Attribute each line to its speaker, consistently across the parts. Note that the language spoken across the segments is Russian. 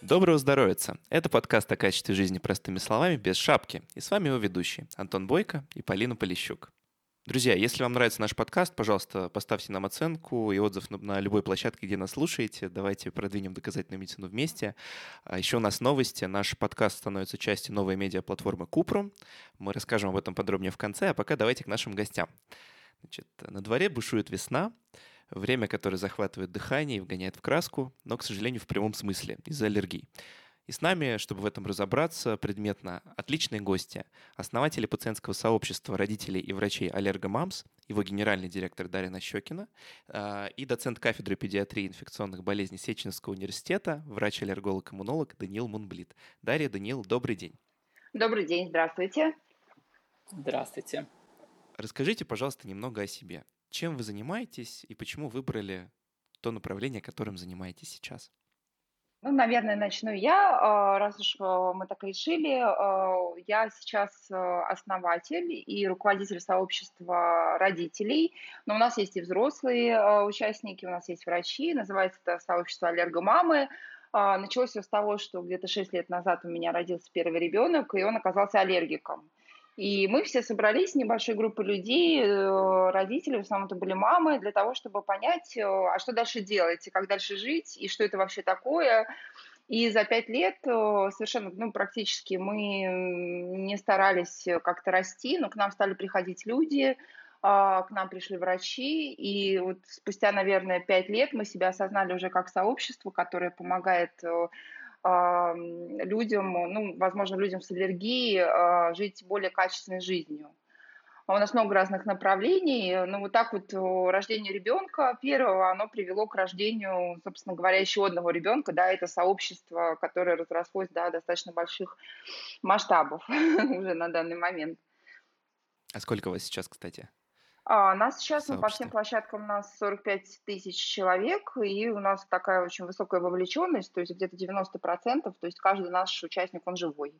Speaker 1: Доброго здоровья! Это подкаст о качестве жизни простыми словами без шапки. И с вами его ведущие Антон Бойко и Полина Полищук. Друзья, если вам нравится наш подкаст, пожалуйста, поставьте нам оценку и отзыв на любой площадке, где нас слушаете. Давайте продвинем доказательную медицину вместе. А еще у нас новости. Наш подкаст становится частью новой медиаплатформы Купру. Мы расскажем об этом подробнее в конце, а пока давайте к нашим гостям. Значит, на дворе бушует весна, время, которое захватывает дыхание и вгоняет в краску, но, к сожалению, в прямом смысле, из-за аллергий. И с нами, чтобы в этом разобраться предметно, отличные гости, основатели пациентского сообщества родителей и врачей Аллергомамс, его генеральный директор Дарья Нащекина а, и доцент кафедры педиатрии и инфекционных болезней Сеченского университета, врач-аллерголог-иммунолог Даниил Мунблит. Дарья, Даниил, добрый день.
Speaker 2: Добрый день, здравствуйте.
Speaker 3: Здравствуйте.
Speaker 1: Расскажите, пожалуйста, немного о себе. Чем вы занимаетесь и почему выбрали то направление, которым занимаетесь сейчас?
Speaker 2: Ну, наверное, начну я, а, раз уж а, мы так решили. А, я сейчас основатель и руководитель сообщества родителей, но у нас есть и взрослые участники, у нас есть врачи, называется это сообщество аллергомамы. Началось все с того, что где-то 6 лет назад у меня родился первый ребенок, и он оказался аллергиком. И мы все собрались, небольшой группой людей, э, родители, в основном это были мамы, для того, чтобы понять, э, а что дальше делать, и как дальше жить, и что это вообще такое. И за пять лет э, совершенно, ну, практически мы не старались как-то расти, но к нам стали приходить люди, а, к нам пришли врачи, и вот спустя, наверное, пять лет мы себя осознали уже как сообщество, которое помогает людям, ну, возможно, людям с аллергией а, жить более качественной жизнью. А у нас много разных направлений. Ну, вот так вот рождение ребенка первого, оно привело к рождению, собственно говоря, еще одного ребенка. Да, это сообщество, которое разрослось до достаточно больших масштабов уже на данный момент.
Speaker 1: А сколько вас сейчас, кстати?
Speaker 2: А, нас сейчас ну, по всем площадкам у нас 45 тысяч человек, и у нас такая очень высокая вовлеченность, то есть где-то 90%, то есть каждый наш участник, он живой.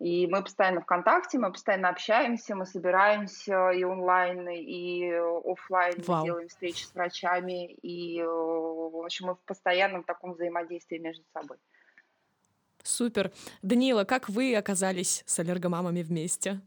Speaker 2: И мы постоянно в контакте, мы постоянно общаемся, мы собираемся и онлайн, и офлайн, Вау. делаем встречи с врачами, и, в общем, мы в постоянном таком взаимодействии между собой.
Speaker 4: Супер. Данила, как вы оказались с аллергомамами вместе?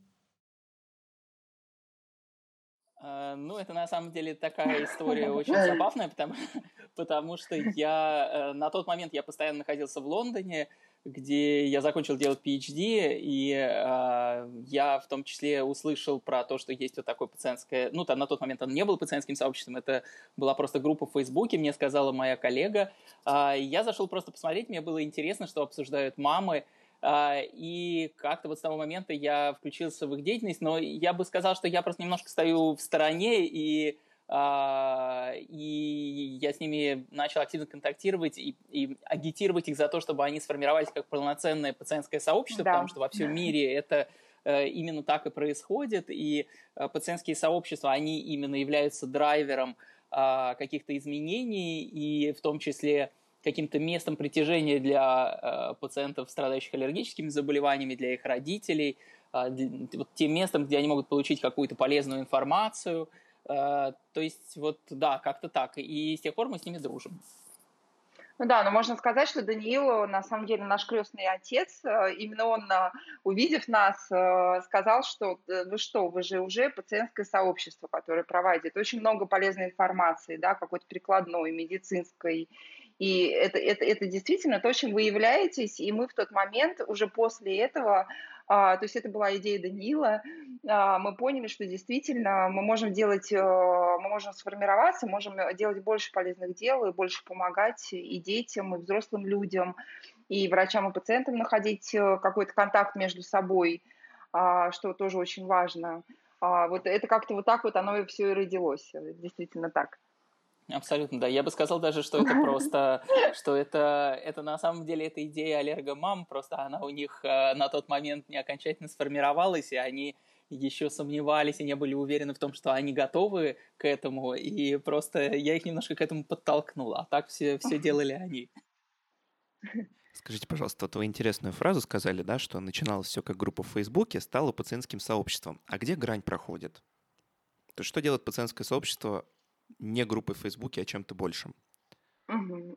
Speaker 3: Ну, это на самом деле такая история очень забавная, потому, потому что я э, на тот момент я постоянно находился в Лондоне, где я закончил делать PhD, и э, я в том числе услышал про то, что есть вот такое пациентское... Ну, там на тот момент он не был пациентским сообществом, это была просто группа в Фейсбуке, мне сказала моя коллега. Э, я зашел просто посмотреть, мне было интересно, что обсуждают мамы, а, и как-то вот с того момента я включился в их деятельность, но я бы сказал, что я просто немножко стою в стороне, и, а, и я с ними начал активно контактировать и, и агитировать их за то, чтобы они сформировались как полноценное пациентское сообщество, да. потому что во всем мире это э, именно так и происходит, и э, пациентские сообщества, они именно являются драйвером а, каких-то изменений, и в том числе каким-то местом притяжения для э, пациентов, страдающих аллергическими заболеваниями, для их родителей, э, для, вот тем местом, где они могут получить какую-то полезную информацию. Э, то есть вот да, как-то так. И с тех пор мы с ними дружим.
Speaker 2: Ну да, но можно сказать, что Даниил, на самом деле, наш крестный отец, э, именно он, э, увидев нас, э, сказал, что вы что, вы же уже пациентское сообщество, которое проводит очень много полезной информации, да, какой-то прикладной, медицинской, и это, это, это действительно то, чем вы являетесь. И мы в тот момент, уже после этого, а, то есть это была идея Данила, а, мы поняли, что действительно мы можем делать, а, мы можем сформироваться, можем делать больше полезных дел и больше помогать и детям, и взрослым людям, и врачам, и пациентам находить э, какой-то контакт между собой, а, что тоже очень важно. А, вот это как-то вот так вот оно и все и родилось, действительно так.
Speaker 3: Абсолютно, да. Я бы сказал даже, что это просто, что это, это на самом деле эта идея аллергомам, просто она у них э, на тот момент не окончательно сформировалась, и они еще сомневались и не были уверены в том, что они готовы к этому, и просто я их немножко к этому подтолкнул, а так все, все делали они.
Speaker 1: Скажите, пожалуйста, вот вы интересную фразу сказали, да, что начиналось все как группа в Фейсбуке, стало пациентским сообществом. А где грань проходит? То есть что делает пациентское сообщество не группой в Фейсбуке, а чем-то большим?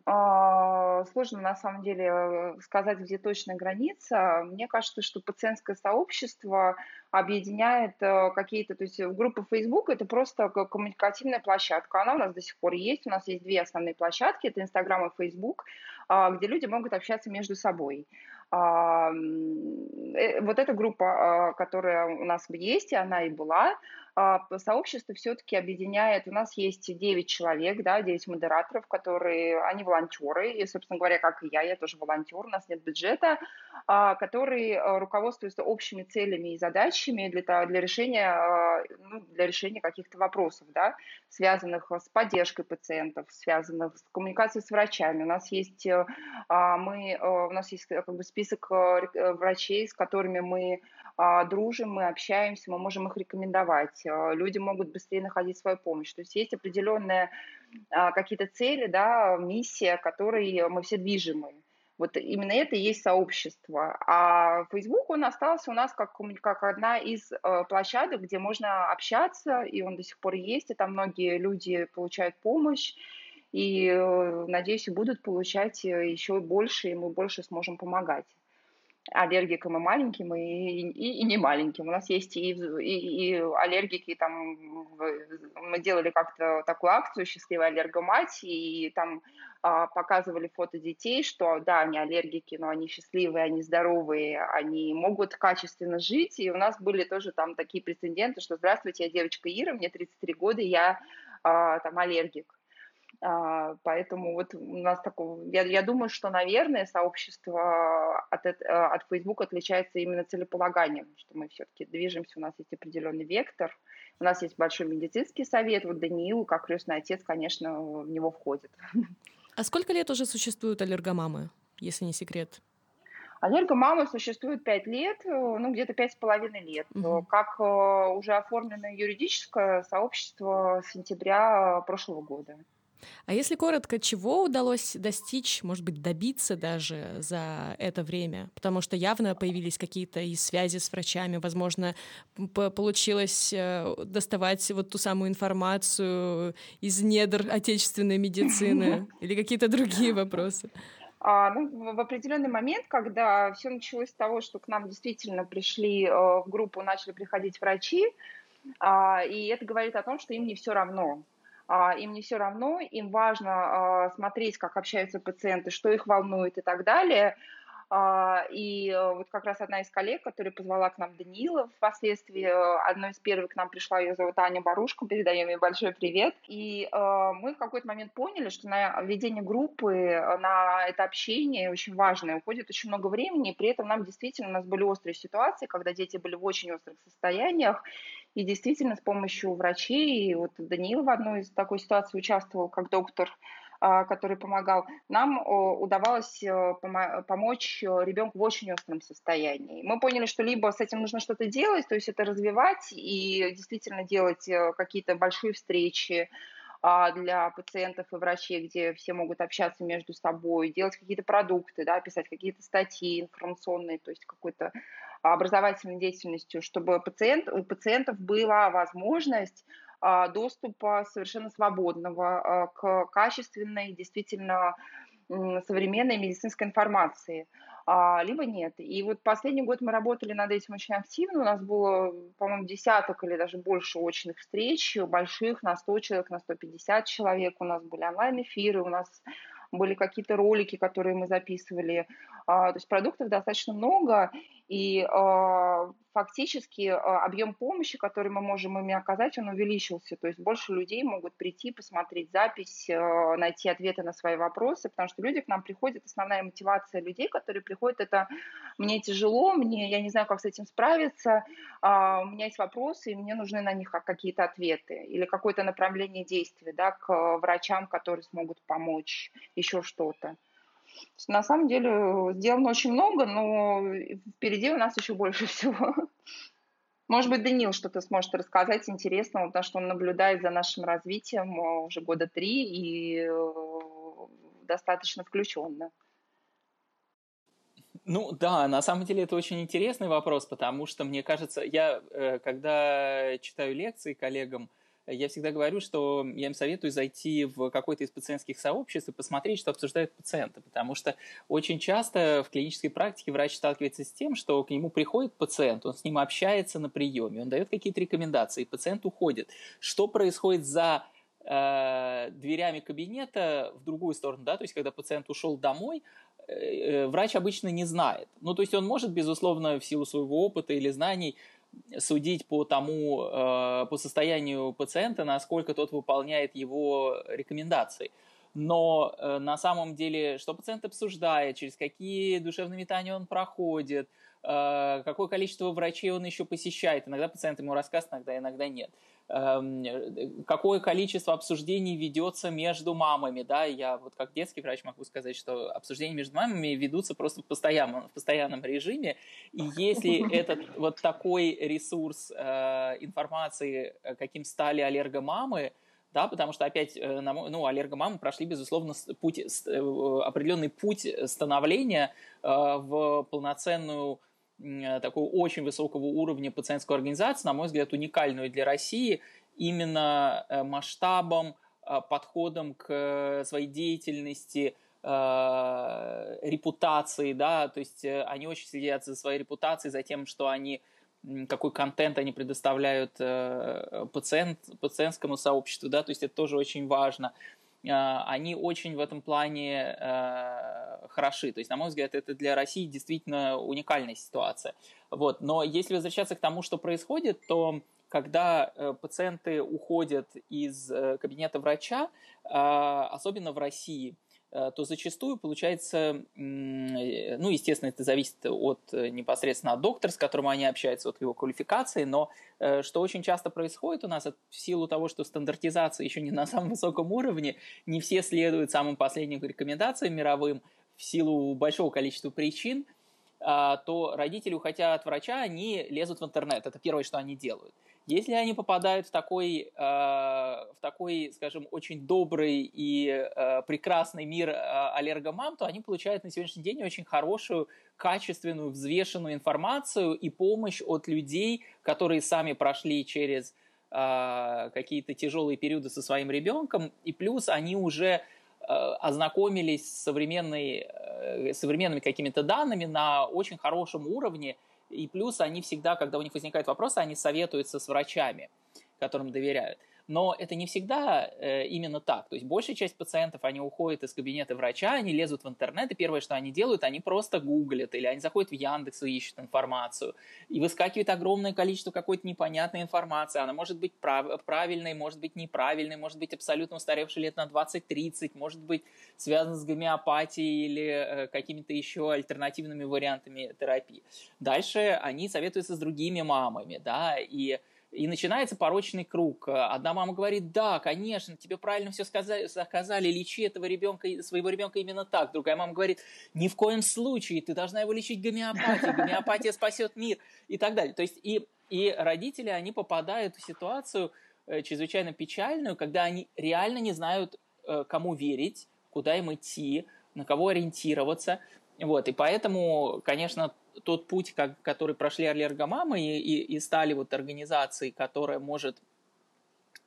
Speaker 2: А, Сложно на самом деле э, сказать, где точная граница. Мне кажется, что пациентское сообщество объединяет э, какие-то, то есть э, группа Facebook это просто коммуникативная площадка. Она у нас до сих пор есть. У нас есть две основные площадки, это Instagram и Facebook, а, где люди могут общаться между собой. А, Вот эта группа, которая у нас есть, и она и была, сообщество все-таки объединяет, у нас есть 9 человек, да, 9 модераторов, которые, они волонтеры, и, собственно говоря, как и я, я тоже волонтер, у нас нет бюджета, а, которые э, руководствуются общими целями и задачами для, для решения, а, ну, для решения каких-то вопросов, да, связанных с поддержкой пациентов, связанных с коммуникацией с врачами. У нас есть, э, мы, э, у нас есть как бы список врачей, с которыми мы дружим, мы общаемся, мы можем их рекомендовать делать, а, люди могут быстрее находить свою помощь. То есть есть определенные а, какие-то цели, да, миссия, которые мы все движимы. Вот именно это и есть сообщество. А Facebook, он остался у нас как, как одна из э, площадок, где можно общаться, и он до сих пор есть, и там многие люди получают помощь, и, э, надеюсь, будут получать э, еще больше, и мы больше сможем помогать аллергикам и маленьким, и, и, и не маленьким. У нас есть и, и, и аллергики, там, мы делали как-то такую акцию «Счастливая аллергомать», и там а, показывали фото детей, что да, они аллергики, но они счастливые, они здоровые, они могут качественно жить, и у нас были тоже там такие прецеденты, что «Здравствуйте, я девочка Ира, мне 33 года, я а, там аллергик». А, поэтому вот у нас такого, я, я думаю, что, наверное, сообщество от, э, от Facebook отличается именно целеполаганием, что мы все-таки движемся, у нас есть определенный вектор, у нас есть большой медицинский совет, вот Даниил, как крестный отец, конечно, в него входит.
Speaker 4: А сколько лет уже существуют аллергомамы, если не секрет?
Speaker 2: Аллергомамы существует пять лет, э, ну где-то пять с половиной лет. Угу. Как уже оформлено юридическое сообщество с сентября прошлого года.
Speaker 4: А если коротко, чего удалось достичь, может быть, добиться даже за это время? Потому что явно появились какие-то и связи с врачами, возможно, получилось э, доставать вот ту самую информацию из недр отечественной медицины или какие-то другие вопросы.
Speaker 2: А, ну, в определенный момент, когда все началось с того, что к нам действительно пришли э, в группу, начали приходить врачи, а, и это говорит о том, что им не все равно. А, им не все равно, им важно а, смотреть, как общаются пациенты, что их волнует и так далее. А, и э, вот как раз одна из коллег, которая позвала к нам Даниила впоследствии, э, одной из первых к нам пришла, ее зовут Аня Барушка, передаем ей большой привет. И э, мы в какой-то момент поняли, что на ведение группы, на это общение очень важное, уходит очень много времени, и при этом нам действительно, у нас были острые ситуации, когда дети были в очень острых состояниях, и действительно с помощью врачей, и вот Даниил в одной из такой ситуации участвовал как доктор, а, который помогал, нам удавалось э, помочь э, ребенку в очень остром состоянии. Мы поняли, что либо с этим нужно что-то делать, то есть это развивать и действительно делать э, какие-то большие встречи, для пациентов и врачей, где все могут общаться между собой, делать какие-то продукты, да, писать какие-то статьи информационные, то есть какой-то образовательной деятельностью, чтобы пациент, у пациентов была возможность а, доступа совершенно свободного а, к качественной, действительно современной медицинской информации, а, либо нет. И вот последний год мы работали над этим очень активно. У нас было, по-моему, десяток или даже больше очных встреч, больших, на 100 человек, на 150 человек. У нас были онлайн-эфиры, у нас были какие-то ролики, которые мы записывали. То есть продуктов достаточно много, и э, фактически э, объем помощи, который мы можем ими оказать, он увеличился. То есть больше людей могут прийти, посмотреть запись, э, найти ответы на свои вопросы, потому что люди к нам приходят, основная мотивация людей, которые приходят, это мне тяжело, мне, я не знаю, как с этим справиться, у меня есть вопросы, и мне нужны на них какие-то ответы или какое-то направление действия да, к врачам, которые смогут помочь, еще что-то. На самом деле э, сделано очень много, но впереди у нас еще больше всего. Может быть, Данил что-то сможет рассказать интересного, потому что он наблюдает за нашим развитием э, уже года три и э, достаточно включенно.
Speaker 3: Ну да, на самом деле это очень интересный вопрос, потому что мне кажется, я когда читаю лекции коллегам, я всегда говорю, что я им советую зайти в какой-то из пациентских сообществ и посмотреть, что обсуждают пациенты, потому что очень часто в клинической практике врач сталкивается с тем, что к нему приходит пациент, он с ним общается на приеме, он дает какие-то рекомендации, пациент уходит. Что происходит за э, дверями кабинета в другую сторону, да, то есть когда пациент ушел домой, э, э, врач обычно не знает. Ну, то есть он может, безусловно, в силу своего опыта или знаний судить по тому, э, по состоянию пациента, насколько тот выполняет его рекомендации. Но э, на самом деле, что пациент обсуждает, через какие душевные метания он проходит, э, какое количество врачей он еще посещает. Иногда пациент ему рассказывает, иногда, иногда нет. Какое количество обсуждений ведется между мамами, да, я вот как детский врач могу сказать, что обсуждения между мамами ведутся просто в постоянном, в постоянном режиме, и если этот вот такой ресурс э, информации, э, каким стали аллергомамы, да, потому что опять, э, ну, аллергомамы прошли, безусловно, путь, определенный путь становления в полноценную такого очень высокого уровня пациентскую организацию, на мой взгляд, уникальную для России именно э, масштабом, э, подходом к своей деятельности, репутации, да, то есть они очень следят за своей репутацией, за тем, что они какой контент они предоставляют пациент, пациентскому сообществу, да, то есть это тоже очень важно. Они очень в этом плане хороши. То есть, на мой взгляд, это для России действительно уникальная ситуация. Вот. Но если возвращаться к тому, что происходит, то когда э, пациенты уходят из э, кабинета врача, э, особенно в России, Э, то зачастую получается, э, ну, естественно, это зависит от э, непосредственно от доктора, с которым они общаются, от его квалификации, но что очень часто происходит у нас, в силу того, что стандартизация еще не на самом высоком уровне, не все следуют самым последним рекомендациям мировым в силу большого количества причин, то родители, уходя от врача, они лезут в интернет. Это первое, что они делают. Если они попадают в такой, э, в такой, скажем, очень добрый и э, прекрасный мир аллергомам, то они получают на сегодняшний день очень хорошую, качественную, взвешенную информацию и помощь от людей, которые сами прошли через какие-то тяжелые периоды со своим ребенком, и плюс они уже ознакомились с современной, э, современными какими-то данными на очень хорошем уровне, и плюс они всегда, когда у них возникают вопросы, они советуются с врачами, которым доверяют. Но это не всегда э, именно так. То есть большая часть пациентов, они уходят из кабинета врача, они лезут в интернет, и первое, что они делают, они просто гуглят, или они заходят в Яндекс и ищут информацию. И выскакивает огромное количество какой-то непонятной информации. Она может быть прав- правильной, может быть неправильной, может быть абсолютно устаревшей лет на 20-30, может быть связана с гомеопатией или э, какими-то еще альтернативными вариантами терапии. Дальше они советуются с другими мамами, да, и и начинается порочный круг. Одна мама говорит, да, конечно, тебе правильно все сказали, сказали лечи этого ребенка, своего ребенка именно так. Другая мама говорит, ни в коем случае, ты должна его лечить гомеопатией, гомеопатия спасет мир и так далее. То есть и, и родители, они попадают в ситуацию э, чрезвычайно печальную, когда они реально не знают, э, кому верить, куда им идти, на кого ориентироваться. Вот, и поэтому, конечно, тот путь, как, который прошли аллергомамы и, и, и стали вот организацией, которая может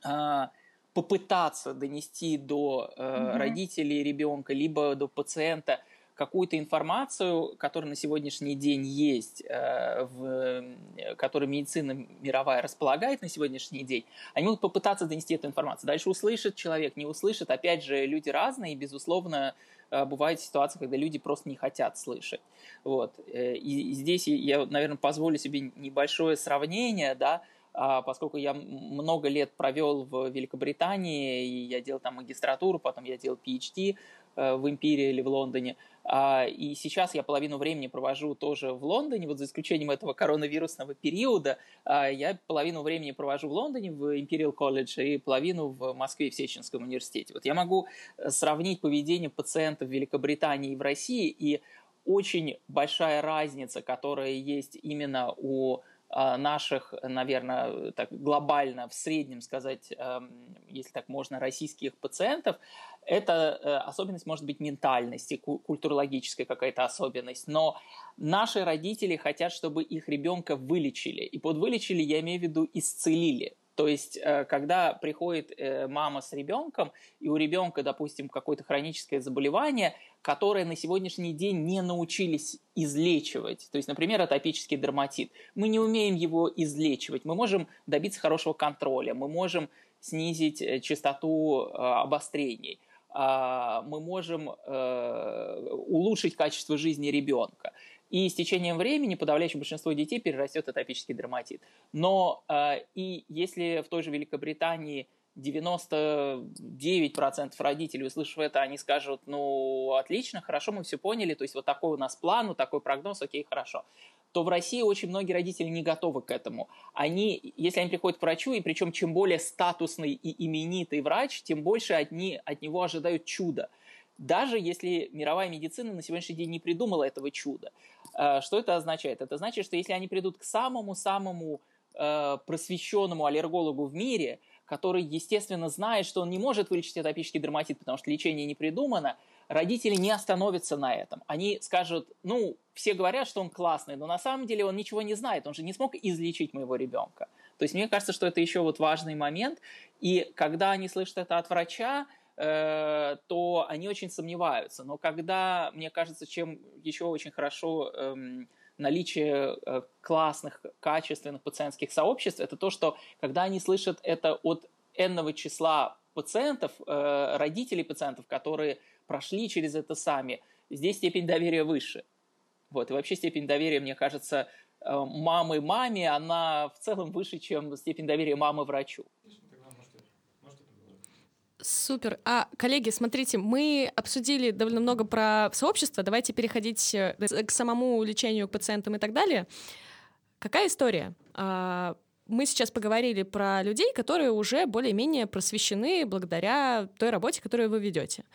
Speaker 3: э, попытаться донести до э, mm-hmm. родителей ребенка, либо до пациента какую-то информацию, которая на сегодняшний день есть, э, в, которой медицина мировая располагает на сегодняшний день, они могут попытаться донести эту информацию. Дальше услышит человек, не услышит. Опять же, люди разные, и, безусловно, Э, бывают ситуации, когда люди просто не хотят слышать. Вот. Э, и здесь я, наверное, позволю себе небольшое сравнение, да, а, поскольку я много лет провел в Великобритании, и я делал там магистратуру, потом я делал PhD э, в Империи или в Лондоне. А, и сейчас я половину времени провожу тоже в Лондоне, вот за исключением этого коронавирусного периода, а, я половину времени провожу в Лондоне, в Imperial College, и половину в Москве, в Сеченском университете. Вот я могу сравнить поведение пациентов в Великобритании и в России, и очень большая разница, которая есть именно у наших, наверное, так глобально, в среднем сказать, эм, если так можно, российских пациентов, это э, особенность может быть ментальности, культурологическая какая-то особенность, но наши родители хотят, чтобы их ребенка вылечили. И под вылечили я имею в виду исцелили. То есть, э, когда приходит э, мама с ребенком, и у ребенка, допустим, какое-то хроническое заболевание, которое на сегодняшний день не научились излечивать, то есть, например, атопический дерматит, мы не умеем его излечивать, мы можем добиться хорошего контроля, мы можем снизить э, частоту обострений, а, мы можем улучшить качество жизни ребенка. И с течением времени подавляющее большинство детей перерастет атопический дерматит. Но э, и если в той же Великобритании 99% родителей, услышав это, они скажут, ну, отлично, хорошо, мы все поняли, то есть вот такой у нас план, вот такой прогноз, окей, хорошо. То в России очень многие родители не готовы к этому. Они, если они приходят к врачу, и причем чем более статусный и именитый врач, тем больше они от него ожидают чуда. Даже если мировая медицина на сегодняшний день не придумала этого чуда. Э, что это означает? Это значит, что если они придут к самому-самому э, просвещенному аллергологу в мире, который, естественно, знает, что он не может вылечить атопический дерматит, потому что лечение не придумано, родители не остановятся на этом. Они скажут, ну, все говорят, что он классный, но на самом деле он ничего не знает, он же не смог излечить моего ребенка. То есть мне кажется, что это еще вот важный момент. И когда они слышат это от врача, Э, то они очень сомневаются. Но когда, мне кажется, чем еще очень хорошо эм, наличие э, классных, качественных пациентских сообществ, это то, что когда они слышат это от энного числа пациентов, э, родителей пациентов, которые прошли через это сами, здесь степень доверия выше. Вот. И вообще степень доверия, мне кажется, мамы маме, она в целом выше, чем степень доверия мамы врачу.
Speaker 4: Супер. А, коллеги, смотрите, мы обсудили довольно много про сообщество. Давайте переходить э, к самому лечению к пациентам и так далее. Какая история? А, мы сейчас поговорили про людей, которые уже более-менее просвещены благодаря той работе, которую вы ведете.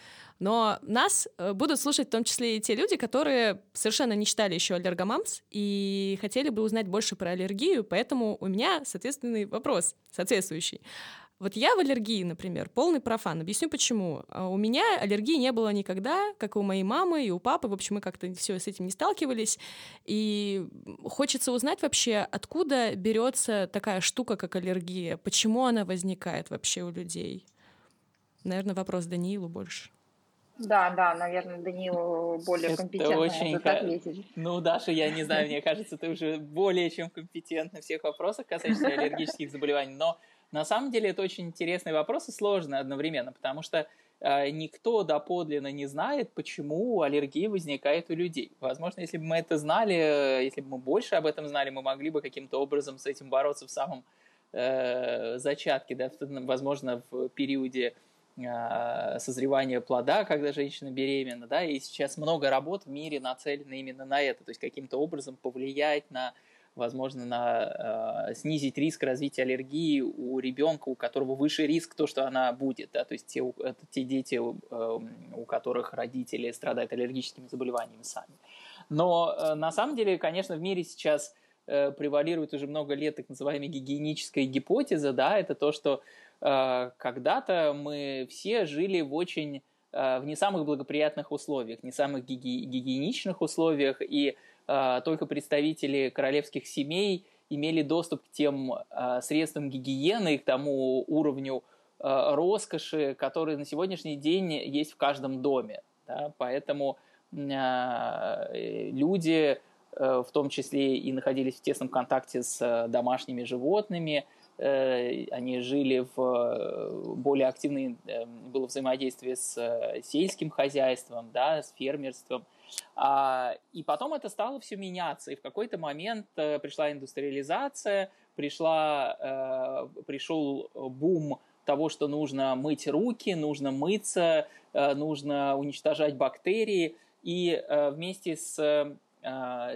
Speaker 4: Но нас э, будут слушать в том числе и те люди, которые совершенно не читали еще аллергомамс и хотели бы узнать больше про аллергию, поэтому у меня соответственный вопрос, соответствующий. Вот я в аллергии, например, полный профан. Объясню почему. А у меня аллергии не было никогда, как и у моей мамы и у папы. В общем, мы как-то все с этим не сталкивались. И хочется узнать вообще, откуда берется такая штука, как аллергия, почему она возникает вообще у людей. Наверное, вопрос Даниилу больше.
Speaker 2: Да, да, наверное, Даниил более это компетентно очень ответить.
Speaker 3: Ну, Даша, я не знаю, мне кажется, ты уже более чем компетентна в всех вопросах касающихся аллергических заболеваний, но на самом деле это очень интересный вопрос и сложный одновременно, потому что э, никто доподлинно не знает, почему аллергия возникает у людей. Возможно, если бы мы это знали, э, если бы мы больше об этом знали, мы могли бы каким-то образом с этим бороться в самом э, зачатке, да, возможно, в периоде э, созревания плода, когда женщина беременна, да, и сейчас много работ в мире нацелено именно на это, то есть каким-то образом повлиять на возможно, на, э, снизить риск развития аллергии у ребенка, у которого выше риск то, что она будет, да, то есть те, это те дети, э, у которых родители страдают аллергическими заболеваниями сами. Но э, на самом деле, конечно, в мире сейчас э, превалирует уже много лет так называемая гигиеническая гипотеза, да, это то, что э, когда-то мы все жили в очень э, в не самых благоприятных условиях, не самых гиги- гигиеничных условиях, и а, только представители королевских семей имели доступ к тем а, средствам гигиены, к тому уровню а, роскоши, который на сегодняшний день есть в каждом доме. Да? Поэтому люди, в том числе и находились в тесном контакте с домашними животными, э, они жили в более активное э, было взаимодействие с э, сельским хозяйством, да, с фермерством – а, и потом это стало все меняться. И в какой-то момент э, пришла индустриализация, пришла, э, пришел бум того, что нужно мыть руки, нужно мыться, э, нужно уничтожать бактерии. И вместе с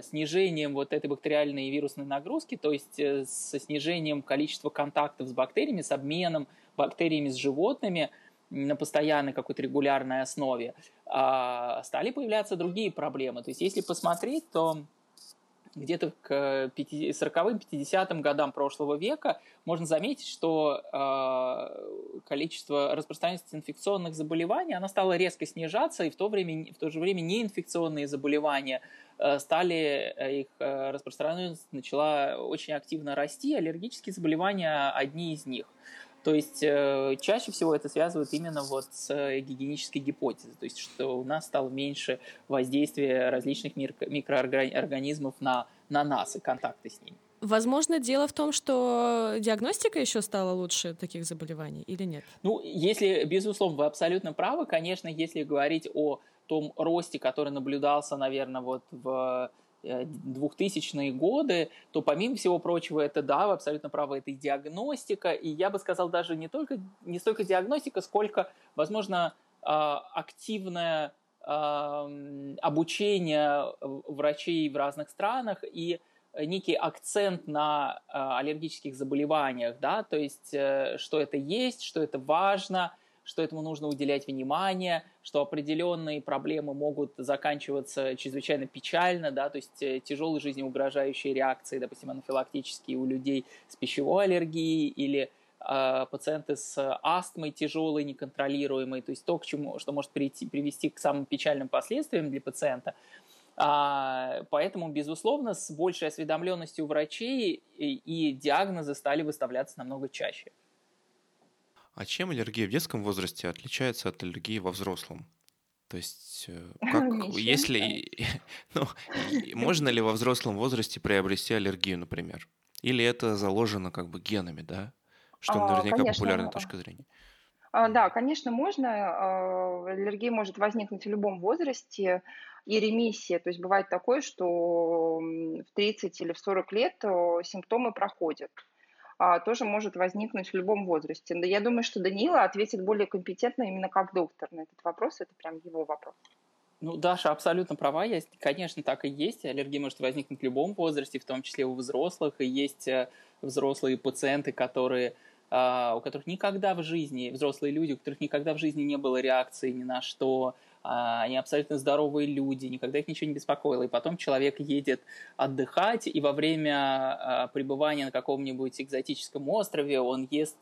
Speaker 3: снижением вот этой бактериальной и вирусной нагрузки, то есть со снижением количества контактов с бактериями, с обменом бактериями с животными – на постоянной какой-то регулярной основе, а, стали появляться другие проблемы. То есть если посмотреть, то где-то к 40-м, 50-м годам прошлого века можно заметить, что э, количество распространенности инфекционных заболеваний она стало резко снижаться, и в то, время, в то же время неинфекционные заболевания э, стали, э, их э, распространенность начала очень активно расти, аллергические заболевания одни из них. То есть э, чаще всего это связывают именно вот с э, гигиенической гипотезой, то есть что у нас стало меньше воздействия различных микроорганизмов на, на нас и контакты с ними.
Speaker 4: Возможно, дело в том, что диагностика еще стала лучше таких заболеваний или нет?
Speaker 3: Ну, если, безусловно, вы абсолютно правы, конечно, если говорить о том росте, который наблюдался, наверное, вот в 2000-е годы, то помимо всего прочего, это, да, вы абсолютно правы, это и диагностика, и я бы сказал даже не, только, не столько диагностика, сколько, возможно, а, активное обучение врачей в разных странах и некий акцент на а, аллергических заболеваниях, да, то есть э, что это есть, что это важно – что этому нужно уделять внимание, что определенные проблемы могут заканчиваться чрезвычайно печально, да, то есть э, тяжелые жизнеугрожающие реакции, допустим, анафилактические у людей с пищевой аллергией или э, пациенты с астмой тяжелой, неконтролируемой, то есть то, к чему, что может прийти, привести к самым печальным последствиям для пациента. А, поэтому, безусловно, с большей осведомленностью врачей и, и диагнозы стали выставляться намного чаще.
Speaker 1: А чем аллергия в детском возрасте отличается от аллергии во взрослом? То есть, э, как, если, ну, можно ли во взрослом возрасте приобрести аллергию, например? Или это заложено как бы генами, да? Что а, наверняка конечно. популярная точка зрения.
Speaker 2: А, да, конечно, можно. А, аллергия может возникнуть в любом возрасте и ремиссия. То есть бывает такое, что в 30 или в 40 лет симптомы проходят а, тоже может возникнуть в любом возрасте. Но я думаю, что Данила ответит более компетентно именно как доктор на этот вопрос. Это прям его вопрос.
Speaker 3: Ну, Даша абсолютно права. Есть, конечно, так и есть. Аллергия может возникнуть в любом возрасте, в том числе у взрослых. И есть э, взрослые пациенты, которые а, у которых никогда в жизни, взрослые люди, у которых никогда в жизни не было реакции ни на что, они абсолютно здоровые люди, никогда их ничего не беспокоило. И потом человек едет отдыхать, и во время а, пребывания на каком-нибудь экзотическом острове он ест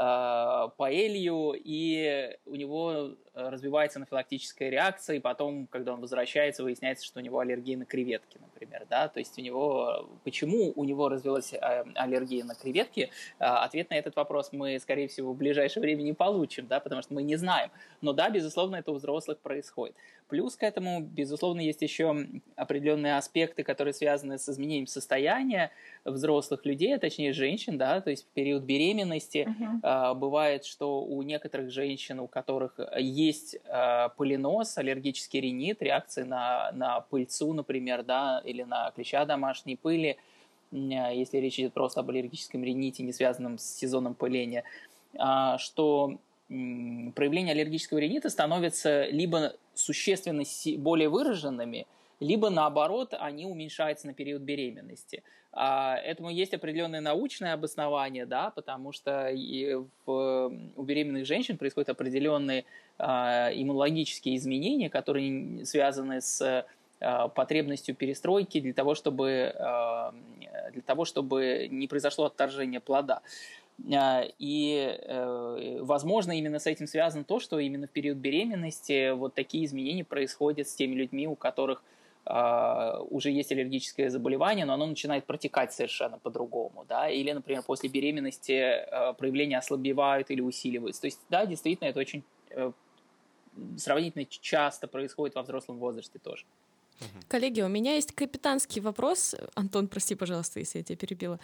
Speaker 3: а, паэлью, и у него развивается анафилактическая реакция, и потом, когда он возвращается, выясняется, что у него аллергия на креветки, например, да, то есть у него, почему у него развилась аллергия на креветки, ответ на этот вопрос мы, скорее всего, в ближайшее время не получим, да, потому что мы не знаем, но да, безусловно, это у взрослых происходит. Плюс к этому, безусловно, есть еще определенные аспекты, которые связаны с изменением состояния взрослых людей, а точнее женщин, да, то есть в период беременности uh-huh. а, бывает, что у некоторых женщин, у которых есть а, полинос, аллергический ринит, реакции на, на пыльцу, например, да, или на клеща домашней пыли, если речь идет просто об аллергическом рините, не связанном с сезоном пыления, а, что проявления аллергического ринита становятся либо существенно более выраженными, либо наоборот они уменьшаются на период беременности. А, этому есть определенное научное обоснование, да, потому что в, у беременных женщин происходят определенные а, иммунологические изменения, которые связаны с а, потребностью перестройки для того, чтобы, для того, чтобы не произошло отторжение плода. А, и, э, возможно, именно с этим связано то, что именно в период беременности вот такие изменения происходят с теми людьми, у которых а, уже есть аллергическое заболевание, но оно начинает протекать совершенно по-другому, да, или, например, после беременности а, проявления ослабевают или усиливаются. То есть, да, действительно, это очень э, сравнительно часто происходит во взрослом возрасте тоже.
Speaker 4: Коллеги, у меня есть капитанский вопрос. Антон, прости, пожалуйста, если я тебя перебила.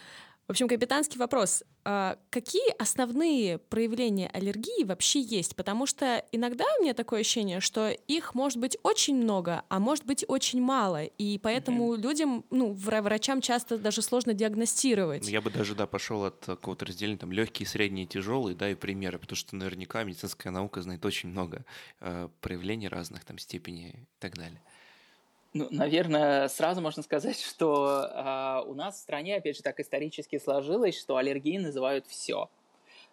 Speaker 4: В общем, капитанский вопрос. А какие основные проявления аллергии вообще есть? Потому что иногда у меня такое ощущение, что их может быть очень много, а может быть очень мало. И поэтому mm-hmm. людям, ну, врачам часто даже сложно диагностировать.
Speaker 1: Я бы даже, да, пошел от какого-то разделения, там, легкие, средние, тяжелые, да, и примеры, потому что наверняка медицинская наука знает очень много э, проявлений разных, там, степеней и так далее.
Speaker 3: Ну, наверное, сразу можно сказать, что э, у нас в стране, опять же, так исторически сложилось, что аллергии называют все.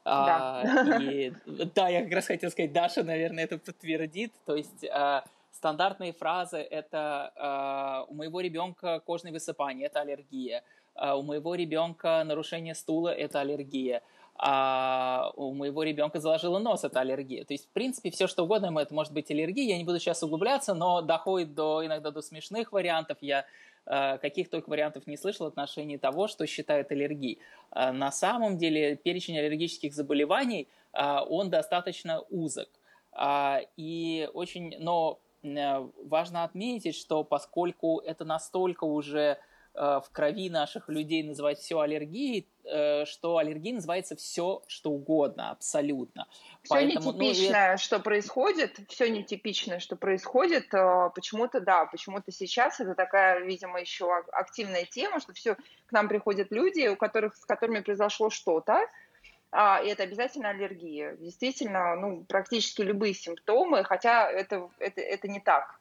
Speaker 3: Да. А, и, да, я как раз хотел сказать, Даша, наверное, это подтвердит. То есть, а, стандартные фразы это у моего ребенка кожное высыпание, это аллергия. у моего ребенка нарушение стула, это аллергия а у моего ребенка заложило нос, это аллергия. То есть, в принципе, все что угодно, это может быть аллергия. Я не буду сейчас углубляться, но доходит до, иногда до смешных вариантов. Я э, каких только вариантов не слышал в отношении того, что считают аллергией. Э, на самом деле перечень аллергических заболеваний, э, он достаточно узок. И очень, но важно отметить, что поскольку это настолько уже в крови наших людей называть все аллергией, э, что аллергией называется все, что угодно, абсолютно.
Speaker 2: Все Поэтому, нетипичное, ну, что происходит, все нетипичное, что происходит, э, почему-то, да, почему-то сейчас это такая, видимо, еще активная тема, что все к нам приходят люди, у которых, с которыми произошло что-то, а, и это обязательно аллергия. Действительно, ну, практически любые симптомы, хотя это, это, это не так.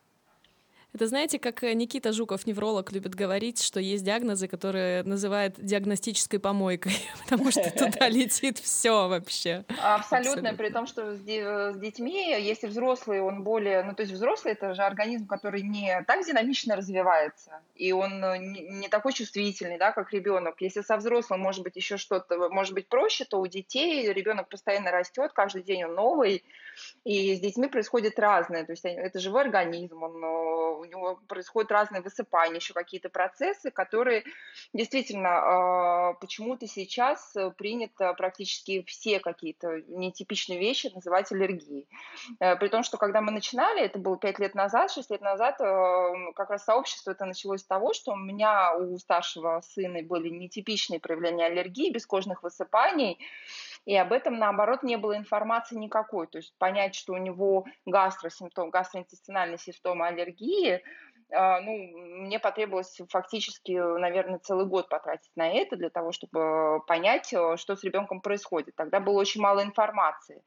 Speaker 4: Это знаете, как э, Никита Жуков, невролог, любит говорить, что есть диагнозы, которые называют диагностической помойкой, потому что туда летит все вообще.
Speaker 2: Абсолютно, при том, что с детьми, если взрослый, он более, ну то есть взрослый это же организм, который не так динамично развивается, и он э, не такой чувствительный, да, как ребенок. Если со взрослым может быть еще что-то, может быть проще, то у детей ребенок постоянно растет, каждый день он новый, и с детьми происходит разное, то есть это живой организм, он э, у него происходят разные высыпания, еще какие-то процессы, которые действительно а, почему-то сейчас э, принято практически все какие-то нетипичные вещи называть аллергией. Э, при том, что когда мы начинали, это было 5 лет назад, 6 лет назад, э, как раз сообщество это началось с того, что у меня у старшего сына были нетипичные проявления аллергии, бескожных высыпаний, и об этом, наоборот, не было информации никакой. То есть понять, что у него гастросимптом, гастроинтестинальный симптом аллергии, а, ну, мне потребовалось фактически, наверное, целый год потратить на это для того, чтобы понять, э, что с ребенком происходит. Тогда было очень мало информации.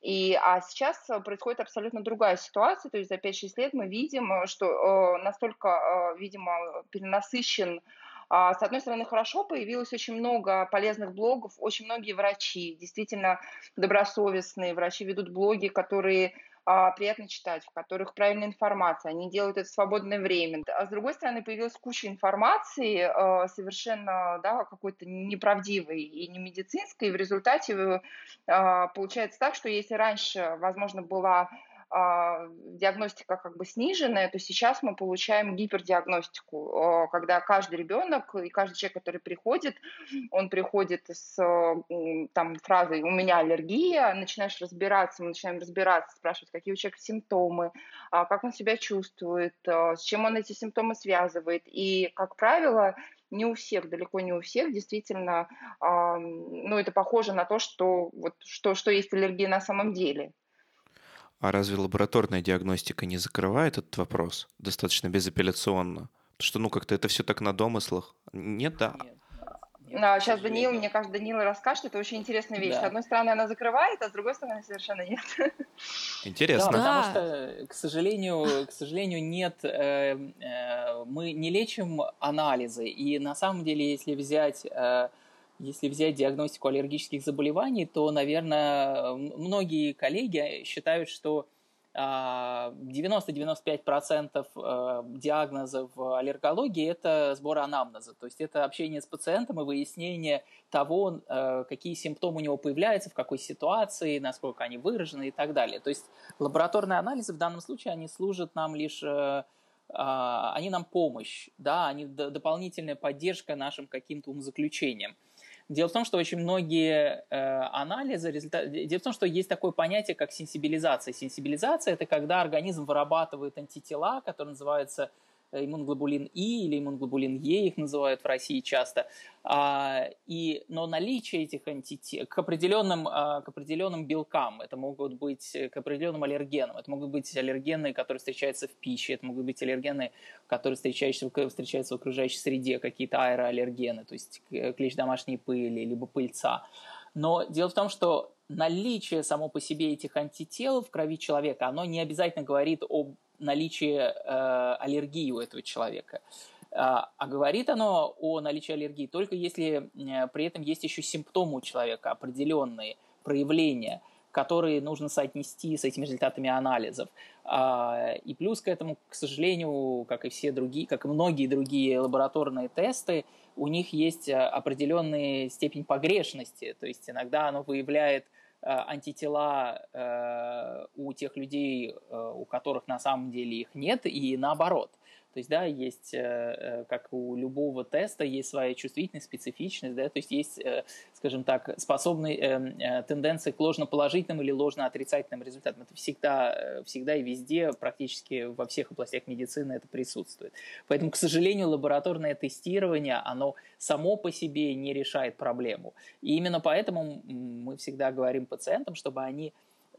Speaker 2: И, а сейчас происходит абсолютно другая ситуация. То есть за 5-6 лет мы видим, э, что э, настолько, видимо, перенасыщен с одной стороны, хорошо, появилось очень много полезных блогов, очень многие врачи, действительно добросовестные врачи ведут блоги, которые а, приятно читать, в которых правильная информация, они делают это в свободное время. А с другой стороны, появилась куча информации, а, совершенно да, какой-то неправдивой и не медицинской, и в результате а, получается так, что если раньше, возможно, была а, диагностика как бы сниженная, то сейчас мы получаем гипердиагностику, а, когда каждый ребенок и каждый человек, который приходит, он приходит с там, фразой «у меня аллергия», начинаешь разбираться, мы начинаем разбираться, спрашивать, какие у человека симптомы, а, как он себя чувствует, с чем он эти симптомы связывает. И, как правило, не у всех, далеко не у всех, действительно, ну, это похоже на то, что, вот, что, что есть аллергия на самом деле.
Speaker 1: А разве лабораторная диагностика не закрывает этот вопрос достаточно безапелляционно? Потому что, ну, как-то это все так на домыслах. Нет, да? Нет.
Speaker 2: Нет, а, сейчас Даниил, мне кажется, Даниил расскажет, это очень интересная вещь. Да. С одной стороны, она закрывает, а с другой стороны, совершенно нет.
Speaker 1: Интересно.
Speaker 3: Да, потому что, к сожалению, к сожалению, нет, э, э, мы не лечим анализы. И на самом деле, если взять э, если взять диагностику аллергических заболеваний, то, наверное, многие коллеги считают, что 90-95% а, э, диагнозов аллергологии – это сбор анамнеза, то есть это общение с пациентом и выяснение того, э, какие симптомы у него появляются, в какой ситуации, насколько они выражены и так далее. То есть лабораторные анализы в данном случае, они служат нам лишь э, а, они нам помощь, да, они дополнительная поддержка нашим каким-то умозаключениям. Дело в том, что очень многие э, анализы, результат... дело в том, что есть такое понятие, как сенсибилизация. Сенсибилизация – это когда организм вырабатывает антитела, которые называются иммуноглобулин И или иммуноглобулин Е, их называют в России часто. А, и, но наличие этих антител к определенным, а, к определенным белкам, это могут быть к определенным аллергенам, это могут быть аллергены, которые встречаются в пище, это могут быть аллергены, которые встречаются, встречаются в окружающей среде, какие-то аэроаллергены, то есть клещ домашней пыли, либо пыльца. Но дело в том, что наличие само по себе этих антител в крови человека, оно не обязательно говорит об наличие э, аллергии у этого человека. А, а говорит оно о наличии аллергии только если э, при этом есть еще симптомы у человека, определенные проявления. которые нужно соотнести с этими результатами анализов. А, и плюс к этому, к сожалению, как и все другие, как и многие другие лабораторные тесты, у них есть э, определенная степень погрешности. То есть иногда оно выявляет антитела э, у тех людей, у которых на самом деле их нет, и наоборот – то есть, да, есть, э, э, как у любого теста, есть своя чувствительность, специфичность, да, то есть есть, э, скажем так, способные тенденции к ложноположительным или ложноотрицательным результатам. Это всегда, всегда и везде, практически во всех областях медицины это присутствует. Поэтому, к сожалению, лабораторное тестирование, оно само по себе не решает проблему. И именно поэтому мы всегда говорим пациентам, чтобы они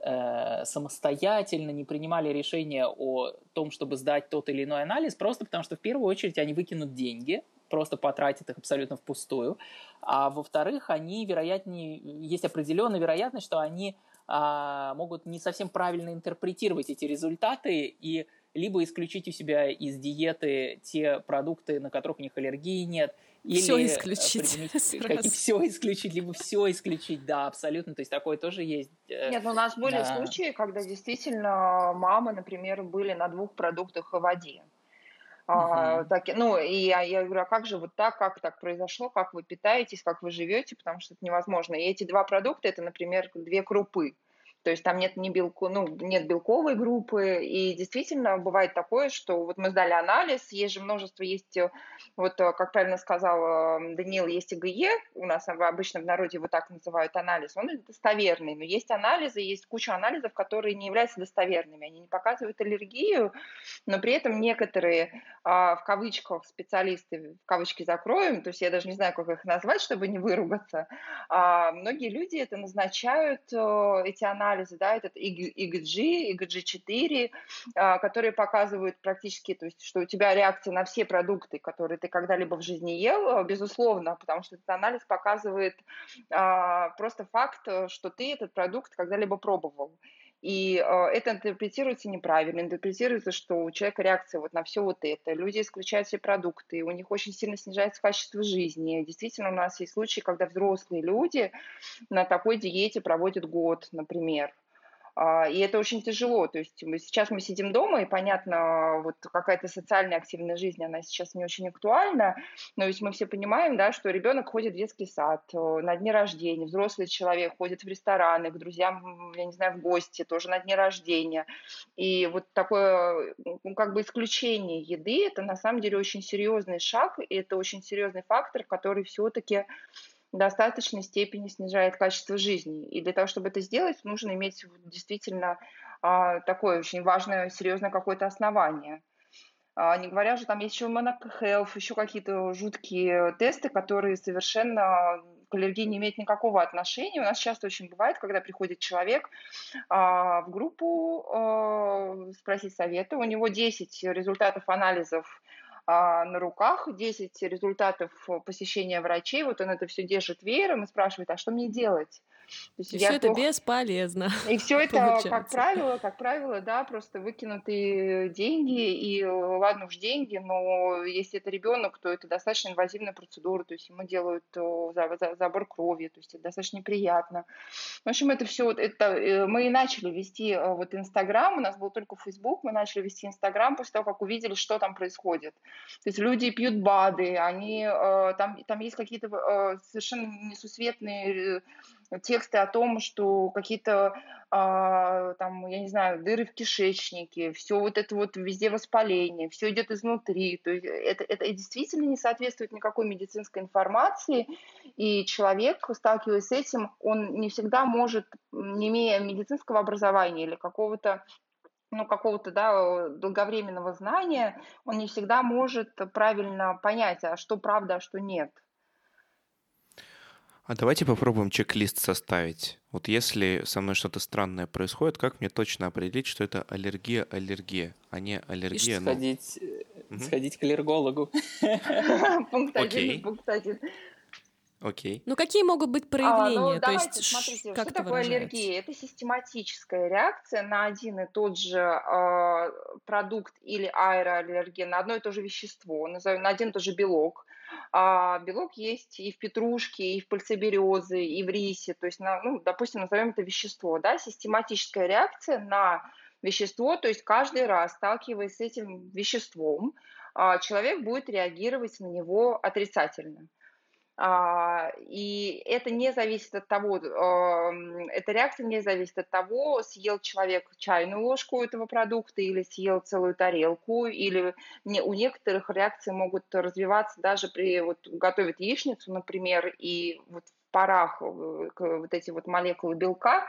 Speaker 3: Э, самостоятельно не принимали решения о том, чтобы сдать тот или иной анализ, просто потому что в первую очередь они выкинут деньги, просто потратят их абсолютно впустую, а во-вторых, они вероятнее, есть определенная вероятность, что они а, могут не совсем правильно интерпретировать эти результаты и либо исключить у себя из диеты те продукты, на которых у них аллергии нет, или
Speaker 4: все исключить.
Speaker 3: Как, все исключить, либо все исключить, да, абсолютно. То есть такое тоже есть.
Speaker 2: Э, Нет, ну у нас были да. случаи, когда действительно мамы, например, были на двух продуктах в воде. Uh-huh. А, так, ну, и я, я говорю, а как же вот так, как так произошло, как вы питаетесь, как вы живете, потому что это невозможно. И эти два продукта, это, например, две крупы. То есть там нет, не белку, ну, нет белковой группы, и действительно бывает такое, что вот мы сдали анализ, есть же множество, есть, э, вот э, как правильно сказал э, Даниил, есть ИГЕ, у нас обычно в народе его так называют анализ, он достоверный, но есть анализы, есть куча анализов, которые не являются достоверными, они не показывают аллергию, но при этом некоторые, а, в кавычках, специалисты, в кавычки закроем, то есть я даже не знаю, как их назвать, чтобы не выругаться, а, многие люди это назначают, эти анализы, анализы, да, этот EGG, EGG4, а, которые показывают практически, то есть, что у тебя реакция на все продукты, которые ты когда-либо в жизни ел, а, безусловно, потому что этот анализ показывает а, просто факт, что ты этот продукт когда-либо пробовал. И э, это интерпретируется неправильно, интерпретируется, что у человека реакция вот на все вот это. Люди исключают все продукты, у них очень сильно снижается качество жизни. Действительно, у нас есть случаи, когда взрослые люди на такой диете проводят год, например. А, и это очень тяжело. То есть сейчас мы сидим дома, и понятно, вот какая-то социальная активная жизнь, она сейчас не очень актуальна, но ведь мы все понимаем, да, что ребенок ходит в детский сад э, на дни рождения, взрослый человек ходит в рестораны, к друзьям, я не знаю, в гости, тоже на дни рождения. И вот такое, ну, как бы исключение еды, это на самом деле очень серьезный шаг, и это очень серьезный фактор, который все-таки достаточной степени снижает качество жизни. И для того, чтобы это сделать, нужно иметь действительно а, такое очень важное, серьезное какое-то основание. А, не говоря же, там есть еще Monaco Health, еще какие-то жуткие тесты, которые совершенно к аллергии не имеют никакого отношения. У нас часто очень бывает, когда приходит человек а, в группу а, спросить совета, у него 10 результатов анализов а, на руках 10 результатов посещения врачей, вот он это все держит веером и спрашивает, а что мне делать?
Speaker 4: То есть и все это плохо... бесполезно.
Speaker 2: И все это, получается. как правило, как правило, да, просто выкинутые деньги, и ладно уж деньги, но если это ребенок, то это достаточно инвазивная процедура, то есть ему делают забор крови, то есть это достаточно неприятно. В общем, это все, это, э, мы и начали вести э, вот Инстаграм, у нас был только Фейсбук, мы начали вести Инстаграм после того, как увидели, что там происходит. То есть люди пьют БАДы, они, э, там, там есть какие-то совершенно несусветные тексты о том, что какие-то а, там, я не знаю, дыры в кишечнике, все вот это вот везде воспаление, все идет изнутри. То есть это, это действительно не соответствует никакой медицинской информации, и человек, сталкиваясь с этим, он не всегда может, не имея медицинского образования или какого-то ну, какого-то да, долговременного знания, он не всегда может правильно понять, а что правда, а что нет.
Speaker 1: А давайте попробуем чек-лист составить. Вот если со мной что-то странное происходит, как мне точно определить, что это аллергия-аллергия, а не аллергия?
Speaker 3: Ну... Сходить, угу. сходить к аллергологу.
Speaker 2: Пункт один, пункт один.
Speaker 1: Окей.
Speaker 4: Ну какие могут быть проявления? А, ну,
Speaker 2: давайте, есть, смотрите, как что такое выражается? аллергия? Это систематическая реакция на один и тот же э, продукт или аэроаллерген, на одно и то же вещество, назовем, на один и тот же белок. А белок есть и в петрушке, и в пальцеберезе, и в рисе. То есть, на, ну, допустим, назовем это вещество. Да? Систематическая реакция на вещество, то есть каждый раз, сталкиваясь с этим веществом, а, человек будет реагировать на него отрицательно. А, и это не зависит от того, эта реакция не зависит от того, съел человек чайную ложку этого продукта или съел целую тарелку, или у некоторых реакции могут развиваться даже при вот готовят яичницу, например, и вот в парах э, вот эти вот молекулы белка,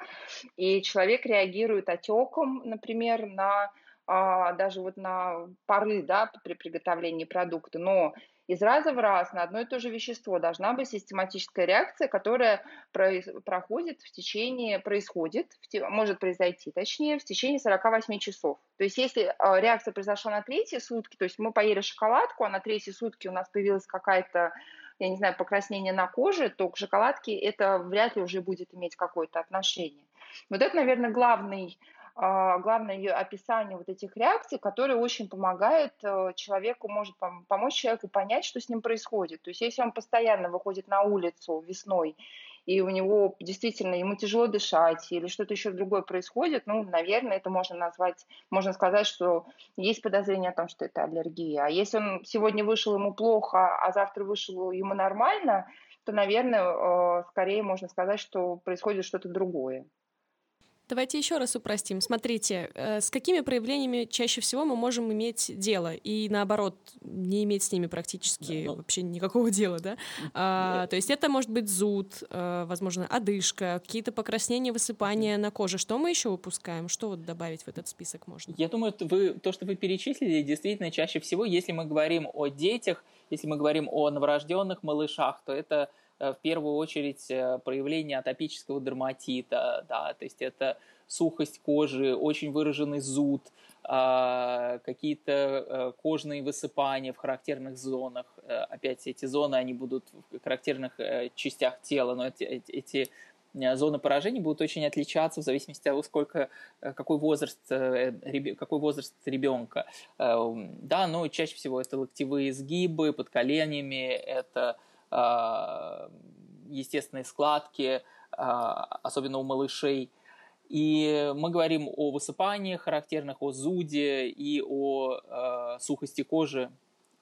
Speaker 2: и человек реагирует отеком, например, на даже вот на пары, да, при приготовлении продукта, но из раза в раз на одно и то же вещество должна быть систематическая реакция, которая проходит в течение, происходит, может произойти, точнее, в течение 48 часов. То есть если а, реакция произошла на третьи сутки, то есть мы поели шоколадку, а на третьи сутки у нас появилась какая-то я не знаю, покраснение на коже, то к шоколадке это вряд ли уже будет иметь какое-то отношение. Вот это, наверное, главный а, главное ее описание вот этих реакций, которые очень помогает э, человеку, может помочь человеку понять, что с ним происходит. То есть если он постоянно выходит на улицу весной, и у него действительно ему тяжело дышать или что-то еще другое происходит, ну, наверное, это можно назвать, можно сказать, что есть подозрение о том, что это аллергия. А если он сегодня вышел ему плохо, а завтра вышел ему нормально, то, наверное, э, скорее можно сказать, что происходит что-то другое.
Speaker 4: Давайте еще раз упростим. Смотрите, э, с какими проявлениями чаще всего мы можем иметь дело, и наоборот, не иметь с ними практически да, ну, вообще никакого дела, да? А, то есть это может быть зуд, э, возможно, одышка, какие-то покраснения, высыпания на коже. Что мы еще выпускаем? Что вот добавить в этот список можно?
Speaker 3: Я думаю, вы, то, что вы перечислили, действительно чаще всего, если мы говорим о детях, если мы говорим о новорожденных малышах, то это в первую очередь э, проявление атопического дерматита, да, то есть это сухость кожи, очень выраженный зуд, а, какие-то э, кожные высыпания в характерных зонах. Опять эти зоны, они будут в характерных частях тела, но эти, эти зоны поражения будут очень отличаться в зависимости от того, сколько, какой возраст, какой возраст ребенка. Да, но чаще всего это локтевые сгибы под коленями, это естественные складки, а, особенно у малышей. И мы говорим о высыпаниях характерных, о зуде и о э, сухости кожи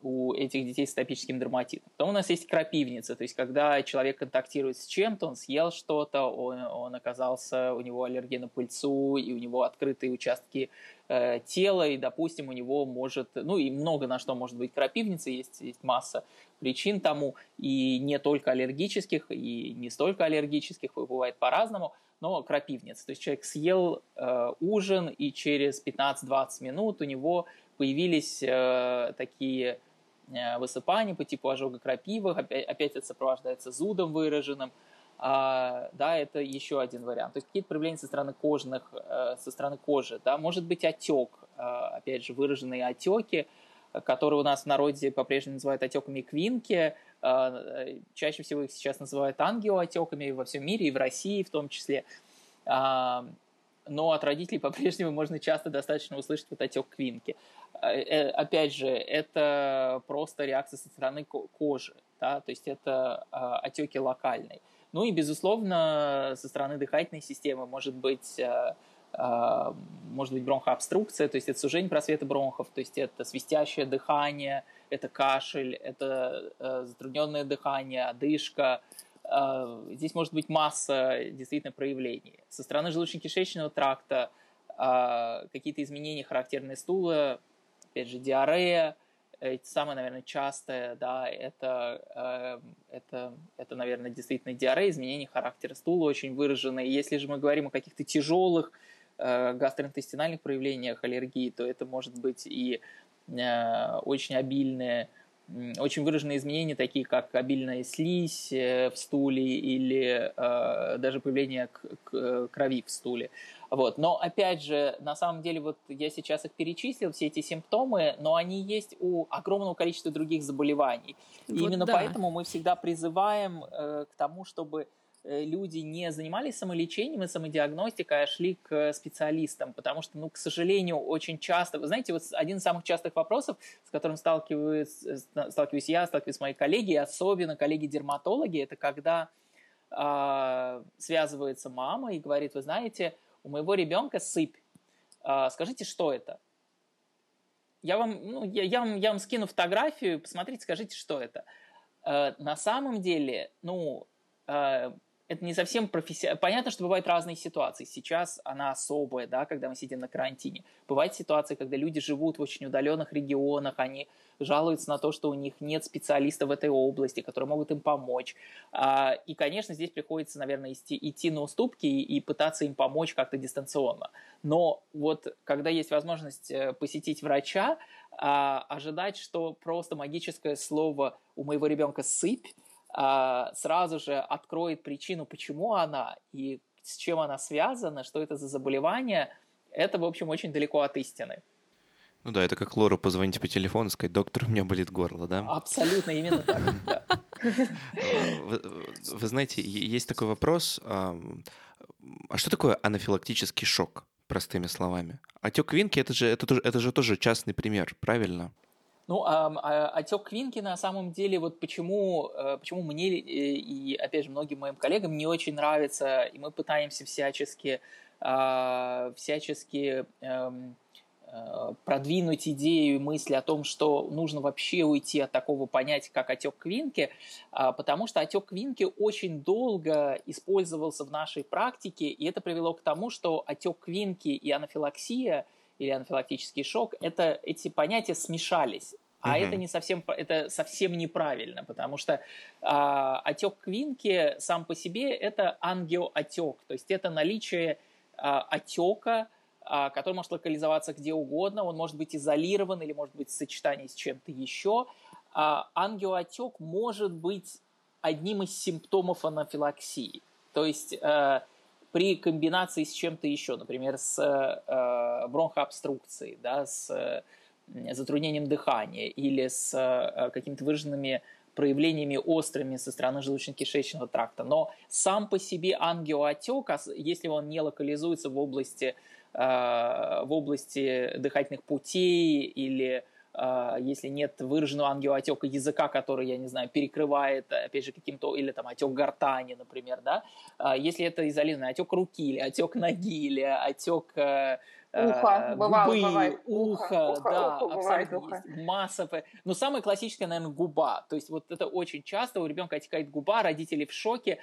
Speaker 3: у этих детей с атопическим дерматитом. Потом у нас есть крапивница, то есть когда человек контактирует с чем-то, он съел что-то, он, он оказался, у него аллергия на пыльцу, и у него открытые участки э, тела, и, допустим, у него может, ну и много на что может быть крапивница, есть, есть масса причин тому, и не только аллергических, и не столько аллергических, бывает по-разному, но крапивница. То есть человек съел э, ужин, и через 15-20 минут у него появились э, такие э, высыпания по типу ожога крапивы, опять, опять это сопровождается зудом выраженным, а, да, это еще один вариант. То есть какие-то проявления со стороны кожных, э, со стороны кожи, да, может быть отек, э, опять же, выраженные отеки, которые у нас в народе по-прежнему называют отеками квинки. Чаще всего их сейчас называют ангиоотеками во всем мире, и в России в том числе. Но от родителей по-прежнему можно часто достаточно услышать вот отек квинки. А, э, опять же, это просто реакция со стороны кожи, да, то есть это отеки локальные. Ну и, безусловно, со стороны дыхательной системы может быть а, может быть бронхообструкция, то есть это сужение просвета бронхов, то есть это свистящее дыхание, это кашель, это э, затрудненное дыхание, одышка. Здесь может быть масса действительно проявлений. Со стороны желудочно-кишечного тракта какие-то изменения характерные стула, опять же диарея, самое, наверное, частое, да, это, это, это, наверное, действительно диарея, изменение характера стула очень выраженные. Если же мы говорим о каких-то тяжелых Э, гастроинтестинальных проявлениях аллергии, то это может быть и э, очень обильные, очень выраженные изменения, такие как обильная слизь э, в стуле или даже появление крови в стуле. Вот. Но опять же, на самом деле, вот я сейчас их перечислил, все эти симптомы, но они есть у огромного количества других заболеваний. И вот именно да. поэтому мы всегда призываем э, к тому, чтобы э, люди не занимались самолечением и самодиагностикой, а шли к специалистам, потому что, ну, к сожалению, очень часто, вы знаете, вот один из самых частых вопросов, с которым сталкиваюсь, э, сталкиваюсь я, сталкиваюсь мои коллеги, особенно коллеги-дерматологи, это когда э, связывается мама и говорит, вы знаете, у моего ребенка сыпь, э, скажите, что это? Я вам, ну, я, я, вам, я вам скину фотографию, посмотрите, скажите, что это. Э, на самом деле, ну, э, это не совсем профессионально. Понятно, что бывают разные ситуации. Сейчас она особая, да, когда мы сидим на карантине. Бывают ситуации, когда люди живут в очень удаленных регионах, они жалуются на то, что у них нет специалистов в этой области, которые могут им помочь. А, и, конечно, здесь приходится, наверное, идти, идти на уступки и, пытаться им помочь как-то дистанционно. Но вот когда есть возможность э, посетить врача, а, ожидать, что просто магическое слово у моего ребенка «сыпь» сразу же откроет причину, почему она и с чем она связана, что это за заболевание, это, в общем, очень далеко от истины.
Speaker 1: Ну да, это как Лору позвонить по телефону и сказать, доктор, у меня болит горло, да?
Speaker 3: Абсолютно, именно так,
Speaker 1: вы, вы знаете, есть такой вопрос, а что такое анафилактический шок, простыми словами? Отек Винки это же, это, это же тоже частный пример, правильно?
Speaker 3: Ну, а, а, отек Квинки на самом деле, вот почему, э, почему мне э, и, опять же, многим моим коллегам не очень нравится, и мы пытаемся всячески, а, всячески эм, э, продвинуть идею и мысли о том, что нужно вообще уйти от такого понятия, как отек Квинки, потому что отек Квинки очень долго использовался в нашей практике, и это привело к тому, что отек Квинки и анафилаксия – или анафилактический шок, это, эти понятия смешались. А угу. это не совсем, это совсем неправильно, потому что а, отек квинки сам по себе это ангиоотек, то есть это наличие а, отека, а, который может локализоваться где угодно, он может быть изолирован или может быть в сочетании с чем-то еще. А, ангиоотек может быть одним из симптомов анафилаксии, то есть а, при комбинации с чем-то еще, например, с э, бронхообструкцией, да, с затруднением дыхания или с э, какими-то выраженными проявлениями острыми со стороны желудочно-кишечного тракта. Но сам по себе ангиоотек, если он не локализуется в области, э, в области дыхательных путей или если нет выраженного ангиоотека языка, который, я не знаю, перекрывает, опять же, каким-то, или там отек гортани, например, да, а, если это изолированный отек руки, или отек ноги, или отек э,
Speaker 2: э, Ухо, бывало,
Speaker 3: губы,
Speaker 2: бывает.
Speaker 3: ухо, ухо, да, ухо, абсолютно ухо. есть. Масса. Но самое классическое, наверное, губа. То есть вот это очень часто у ребенка отекает губа, родители в шоке.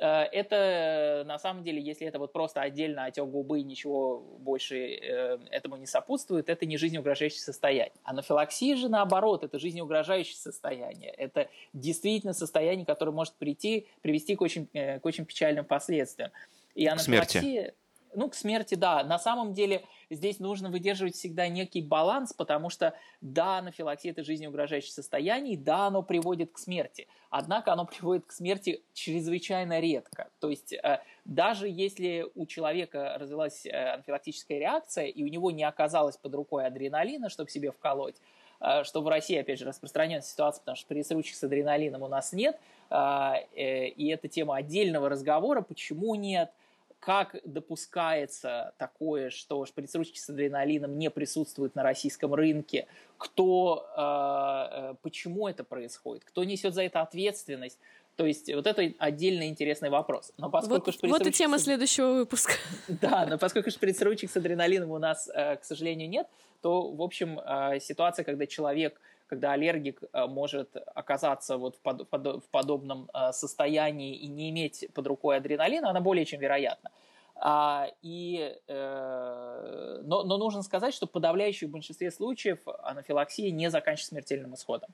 Speaker 3: Э, это на самом деле, если это вот просто отдельно отек губы, ничего больше э, этому не сопутствует, это не жизнеугрожающее состояние. Анафилаксия же наоборот, это жизнеугрожающее состояние. Это действительно состояние, которое может прийти, привести к очень, э, к очень печальным последствиям.
Speaker 1: И анафилаксия, смерти.
Speaker 3: Ну, к смерти, да. На самом деле здесь нужно выдерживать всегда некий баланс, потому что, да, анафилаксия – это жизнеугрожающее состояние, да, оно приводит к смерти. Однако оно приводит к смерти чрезвычайно редко. То есть э, даже если у человека развилась э, анафилактическая реакция, и у него не оказалось под рукой адреналина, чтобы себе вколоть, э, что в России, опять же, распространенная ситуация, потому что присручек с адреналином у нас нет, и это тема отдельного разговора, почему нет, как допускается такое, что шприц-ручки с адреналином не присутствуют на российском рынке, кто, э, э, почему это происходит, кто несет за это ответственность. То есть вот это отдельно интересный вопрос.
Speaker 4: Но поскольку вот, вот и тема следующего выпуска.
Speaker 3: Да, но поскольку шприц-ручек с адреналином у нас, э, к сожалению, нет, то, в общем, ситуация, когда человек когда аллергик э, может оказаться вот в, под, в подобном э, состоянии и не иметь под рукой адреналина, она более чем вероятна. А, и, э, но, но нужно сказать, что в подавляющем большинстве случаев анафилаксия не заканчивается смертельным исходом.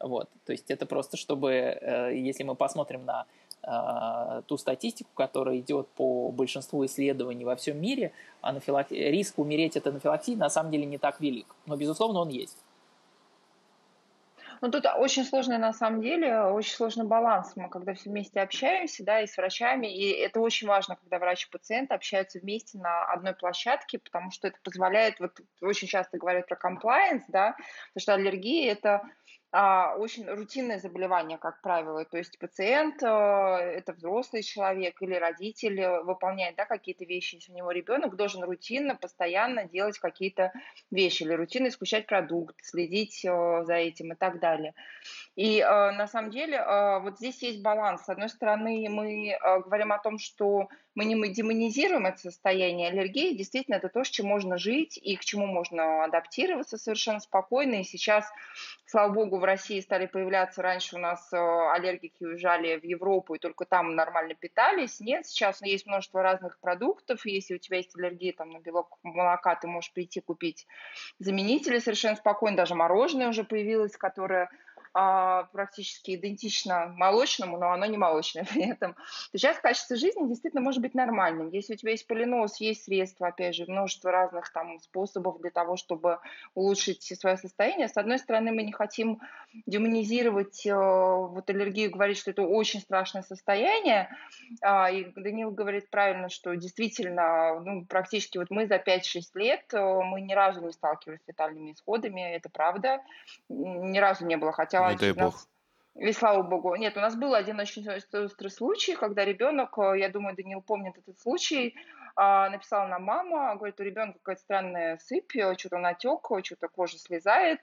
Speaker 3: Вот. То есть это просто, чтобы, э, если мы посмотрим на э, ту статистику, которая идет по большинству исследований во всем мире, анафилак... риск умереть от анафилаксии на самом деле не так велик. Но, безусловно, он есть.
Speaker 2: Ну, тут очень сложный, на самом деле, очень сложный баланс. Мы когда все вместе общаемся, да, и с врачами, и это очень важно, когда врач и пациент общаются вместе на одной площадке, потому что это позволяет, вот очень часто говорят про compliance, да, потому что аллергия – это очень рутинное заболевание, как правило. То есть пациент, э, это взрослый человек или родитель, э, выполняет да, какие-то вещи. Если у него ребенок, должен рутинно, постоянно делать какие-то вещи или рутинно исключать продукт, следить э, за этим и так далее. И на самом деле вот здесь есть баланс. С одной стороны, мы говорим о том, что мы не демонизируем это состояние аллергии. Действительно, это то, с чем можно жить и к чему можно адаптироваться совершенно спокойно. И сейчас, слава богу, в России стали появляться. Раньше у нас э, аллергики уезжали в Европу и только там нормально питались. Нет, сейчас есть множество разных продуктов. Если у тебя есть аллергия там, на белок молока, ты можешь прийти купить заменители совершенно спокойно. Даже мороженое уже появилось, которое а, практически идентично молочному, но оно не молочное при этом, то сейчас качество жизни действительно может быть нормальным. Если у тебя есть полинос, есть средства, опять же, множество разных там способов для того, чтобы улучшить свое состояние. С одной стороны, мы не хотим демонизировать э, вот аллергию, говорить, что это очень страшное состояние. А, и Данил говорит правильно, что действительно, ну, практически вот мы за 5-6 лет, э, мы ни разу не сталкивались с летальными исходами, это правда. Ни разу не было, хотя
Speaker 1: не дай бог.
Speaker 2: И слава богу. Нет, у нас был один очень острый случай, когда ребенок, э, я думаю, Данил помнит этот случай, а, написала нам мама, говорит, у ребенка какая-то странная сыпь, э, что-то натек, что-то кожа слезает.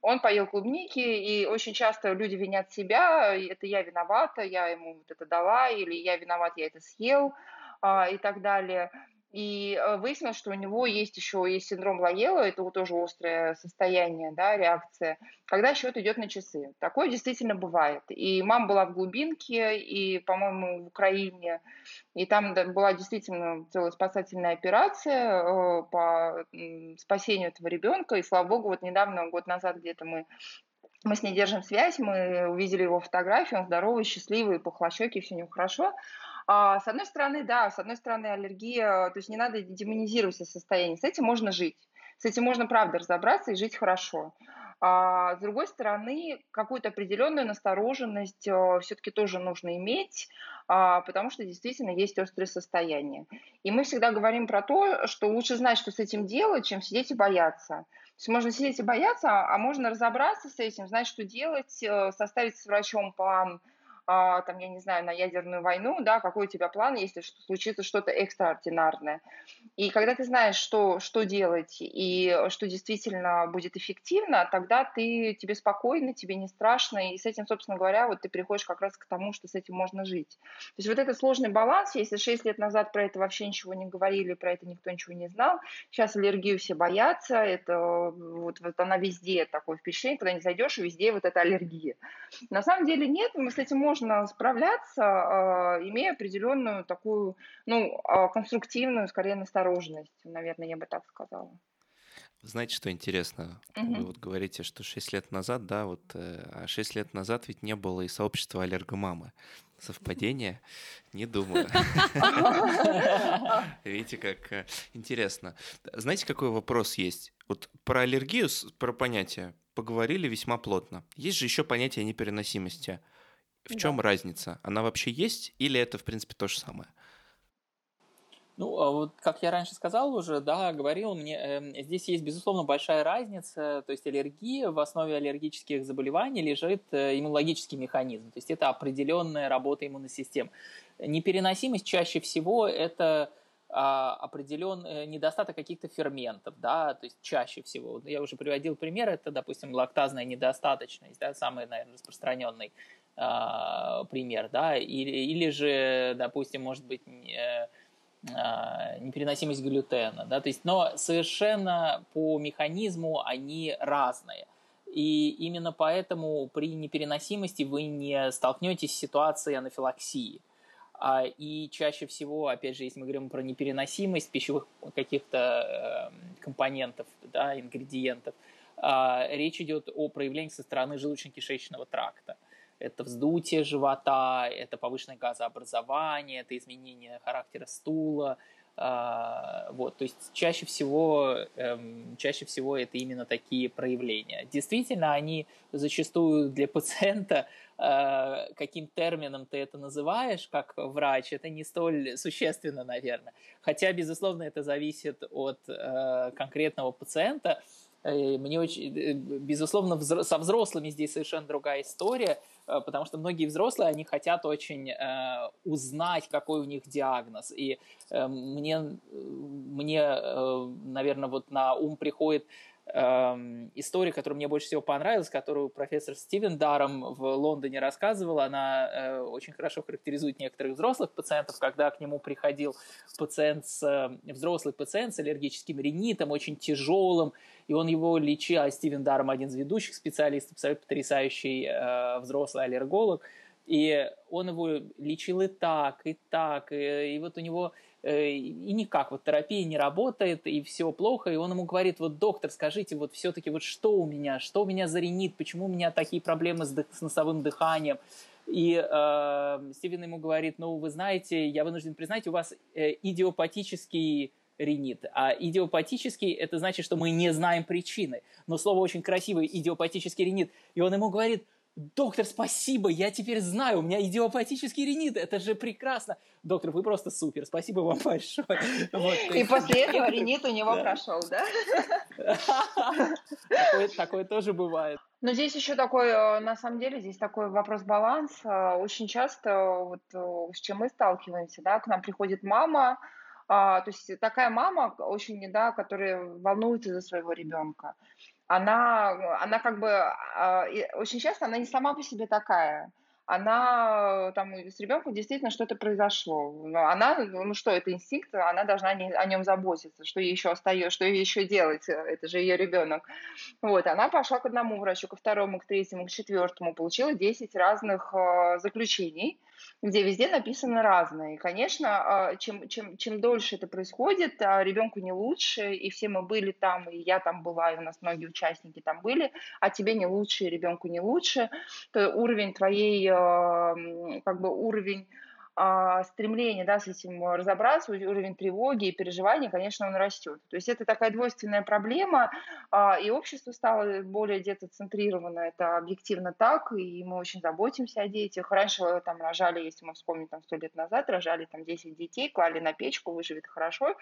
Speaker 2: Он поел клубники, и очень часто люди винят себя, это я виновата, я ему вот это дала, или я виноват, я это съел, а, и так далее. И э, выяснилось, что у него есть еще есть синдром Лаела, это вот тоже острое состояние, да, реакция, когда счет идет на часы. Такое действительно бывает. И мама была в глубинке, и, по-моему, в Украине, и там была действительно целая спасательная операция э, по спасению этого ребенка. И, слава богу, вот недавно, год назад где-то мы мы с ней держим связь, мы увидели его фотографию, он здоровый, счастливый, пухлощекий, все у него хорошо. А, с одной стороны, да, с одной стороны, аллергия, то есть не надо демонизировать состояние, с этим можно жить, с этим можно, правда, разобраться и жить хорошо. А, с другой стороны, какую-то определенную настороженность а, все-таки тоже нужно иметь, а, потому что действительно есть острые состояния. И мы всегда говорим про то, что лучше знать, что с этим делать, чем сидеть и бояться. То есть можно сидеть и бояться, а можно разобраться с этим, знать, что делать, э, составить с врачом план а, там, я не знаю, на ядерную войну, да, какой у тебя план, если случится что-то экстраординарное. И когда ты знаешь, что, что делать и что действительно будет эффективно, тогда ты, тебе спокойно, тебе не страшно, и с этим, собственно говоря, вот ты приходишь как раз к тому, что с этим можно жить. То есть вот этот сложный баланс, если 6 лет назад про это вообще ничего не говорили, про это никто ничего не знал, сейчас аллергию все боятся, это вот, вот она везде такое впечатление, когда не зайдешь, везде вот эта аллергия. На самом деле нет, мы с этим можем можно справляться, а, имея определенную такую, ну, а, конструктивную, скорее, настороженность, наверное, я бы так сказала.
Speaker 1: Знаете, что интересно? Угу. Вы вот говорите, что 6 лет назад, да, вот, э, а 6 лет назад ведь не было и сообщества аллергомамы. Совпадение? Не думаю. Видите, как э, интересно. Знаете, какой вопрос есть? Вот про аллергию, про понятие поговорили весьма плотно. Есть же еще понятие непереносимости. В чем да. разница? Она вообще есть или это, в принципе, то же самое?
Speaker 3: Ну, а вот как я раньше сказал уже, да, говорил, мне э, здесь есть, безусловно, большая разница. То есть аллергия, в основе аллергических заболеваний лежит э, иммунологический механизм. То есть это определенная работа иммунной системы. Непереносимость чаще всего это а, определенный э, недостаток каких-то ферментов, да, то есть чаще всего. Я уже приводил пример, это, допустим, лактазная недостаточность, да, самый, наверное, распространенный пример, да, или, или же, допустим, может быть, а, непереносимость глютена, да, то есть, но совершенно по механизму они разные. И именно поэтому при непереносимости вы не столкнетесь с ситуацией анафилаксии. А, и чаще всего, опять же, если мы говорим про непереносимость пищевых каких-то э, компонентов, да, ингредиентов, речь идет о проявлении со стороны желудочно-кишечного тракта это вздутие живота, это повышенное газообразование, это изменение характера стула. А, вот, то есть чаще всего, эм, чаще всего это именно такие проявления. Действительно, они зачастую для пациента, э, каким термином ты это называешь, как врач, это не столь существенно, наверное. Хотя, безусловно, это зависит от э, конкретного пациента, Мне очень, безусловно, со взрослыми здесь совершенно другая история, потому что многие взрослые, они хотят очень узнать, какой у них диагноз. И мне, мне наверное, вот на ум приходит Эм, история, которая мне больше всего понравилась, которую профессор Стивен Даром в Лондоне рассказывал, она э, очень хорошо характеризует некоторых взрослых пациентов, когда к нему приходил пациент с, э, взрослый пациент с аллергическим ринитом, очень тяжелым, и он его лечил, а Стивен Даром один из ведущих специалистов, абсолютно потрясающий э, взрослый аллерголог, и он его лечил и так, и так, и, и вот у него Э, и никак, вот терапия не работает, и все плохо, и он ему говорит, вот доктор, скажите, вот все-таки вот что у меня, что у меня за ринит, почему у меня такие проблемы с, с носовым дыханием, и э, Стивен ему говорит, ну, вы знаете, я вынужден признать, у вас э, идиопатический ринит. А идиопатический – это значит, что мы не знаем причины. Но слово очень красивое – идиопатический ринит. И он ему говорит – доктор, спасибо, я теперь знаю, у меня идиопатический ринит, это же прекрасно. Доктор, вы просто супер, спасибо вам большое.
Speaker 2: Вот, И после этого ринит у него
Speaker 3: да.
Speaker 2: прошел, да?
Speaker 3: Такое, такое тоже бывает.
Speaker 2: Но здесь еще такой, э, на самом деле, здесь такой вопрос баланса. Очень часто, вот э, с чем мы сталкиваемся, да, к нам приходит мама, то есть такая мама очень, да, которая волнуется за своего ребенка она, она как бы, а, очень часто она не сама по себе такая. Она там с ребенком действительно что-то произошло. Она, ну что, это инстинкт, она должна о нем заботиться, что ей еще остается, что ей еще делать, это же ее ребенок. Вот, она пошла к одному врачу, ко второму, к третьему, к четвертому, получила 10 разных а, заключений, где везде написано разное. И, конечно, а, чем, чем, чем дольше это происходит, а, ребенку не лучше, и все мы были там, и я там была, и у нас многие участники там были, а тебе не лучше, и ребенку не лучше, то уровень твоей, а, как бы уровень стремление да, с этим разобраться, уровень тревоги и переживаний, конечно, он растет. То есть это такая двойственная проблема, а, и общество стало более детоцентрировано, это объективно так, и мы очень заботимся о детях. Раньше там рожали, если мы вспомним, там сто лет назад, рожали там 10 детей, клали на печку, выживет хорошо,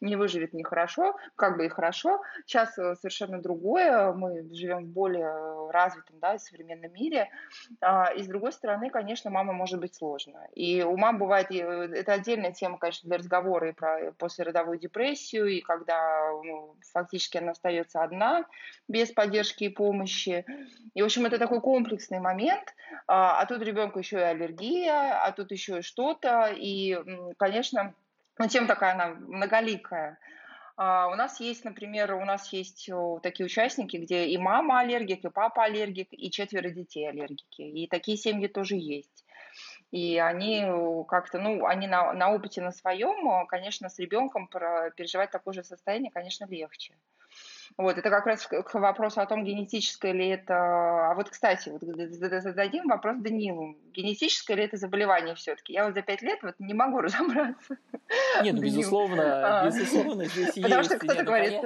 Speaker 2: не выживет нехорошо, как бы и хорошо. Сейчас э, совершенно другое, мы живем в более развитом, да, современном мире, а, и с другой стороны, конечно, мама может быть сложно. И у мам бывает, э, это отдельная тема, конечно, для разговора и про послеродовую депрессию, и когда ну, фактически она остается одна, без поддержки и помощи. И, в общем, это такой комплексный момент, а, а тут ребенку еще и аллергия, а тут еще что-то, и, конечно, ну, тема такая она многоликая. Uh, у нас есть, например, у нас есть такие участники, где и мама аллергик, и папа аллергик, и четверо детей аллергики. И такие семьи тоже есть. И они э, как-то, ну, они на, на опыте на своем, э, конечно, с ребенком переживать такое же состояние, конечно, легче. Вот, это как раз к вопросу о том, генетическое ли это... А вот, кстати, вот зададим вопрос Данилу. Генетическое ли это заболевание все-таки? Я вот за пять лет вот не могу разобраться.
Speaker 3: Нет, ну, безусловно, а. безусловно, здесь есть...
Speaker 2: Потому что кто-то говорит...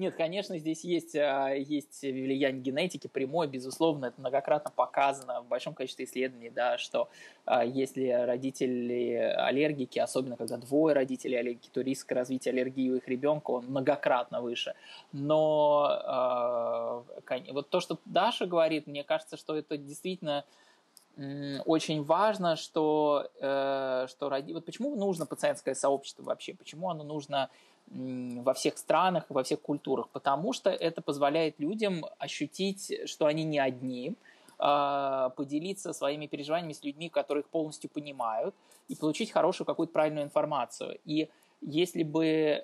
Speaker 3: Нет, конечно, здесь есть, а, есть влияние генетики прямое, безусловно, это многократно показано в большом количестве исследований, да, что а, если родители аллергики, особенно когда двое родителей аллергики, то риск развития аллергии у их ребенка он многократно выше. Но э, вот то, что Даша говорит, мне кажется, что это действительно очень важно, что, э, что роди... вот почему нужно пациентское сообщество вообще, почему оно нужно во всех странах, во всех культурах, потому что это позволяет людям ощутить, что они не одни, а, поделиться своими переживаниями с людьми, которые их полностью понимают, и получить хорошую какую-то правильную информацию. И если бы,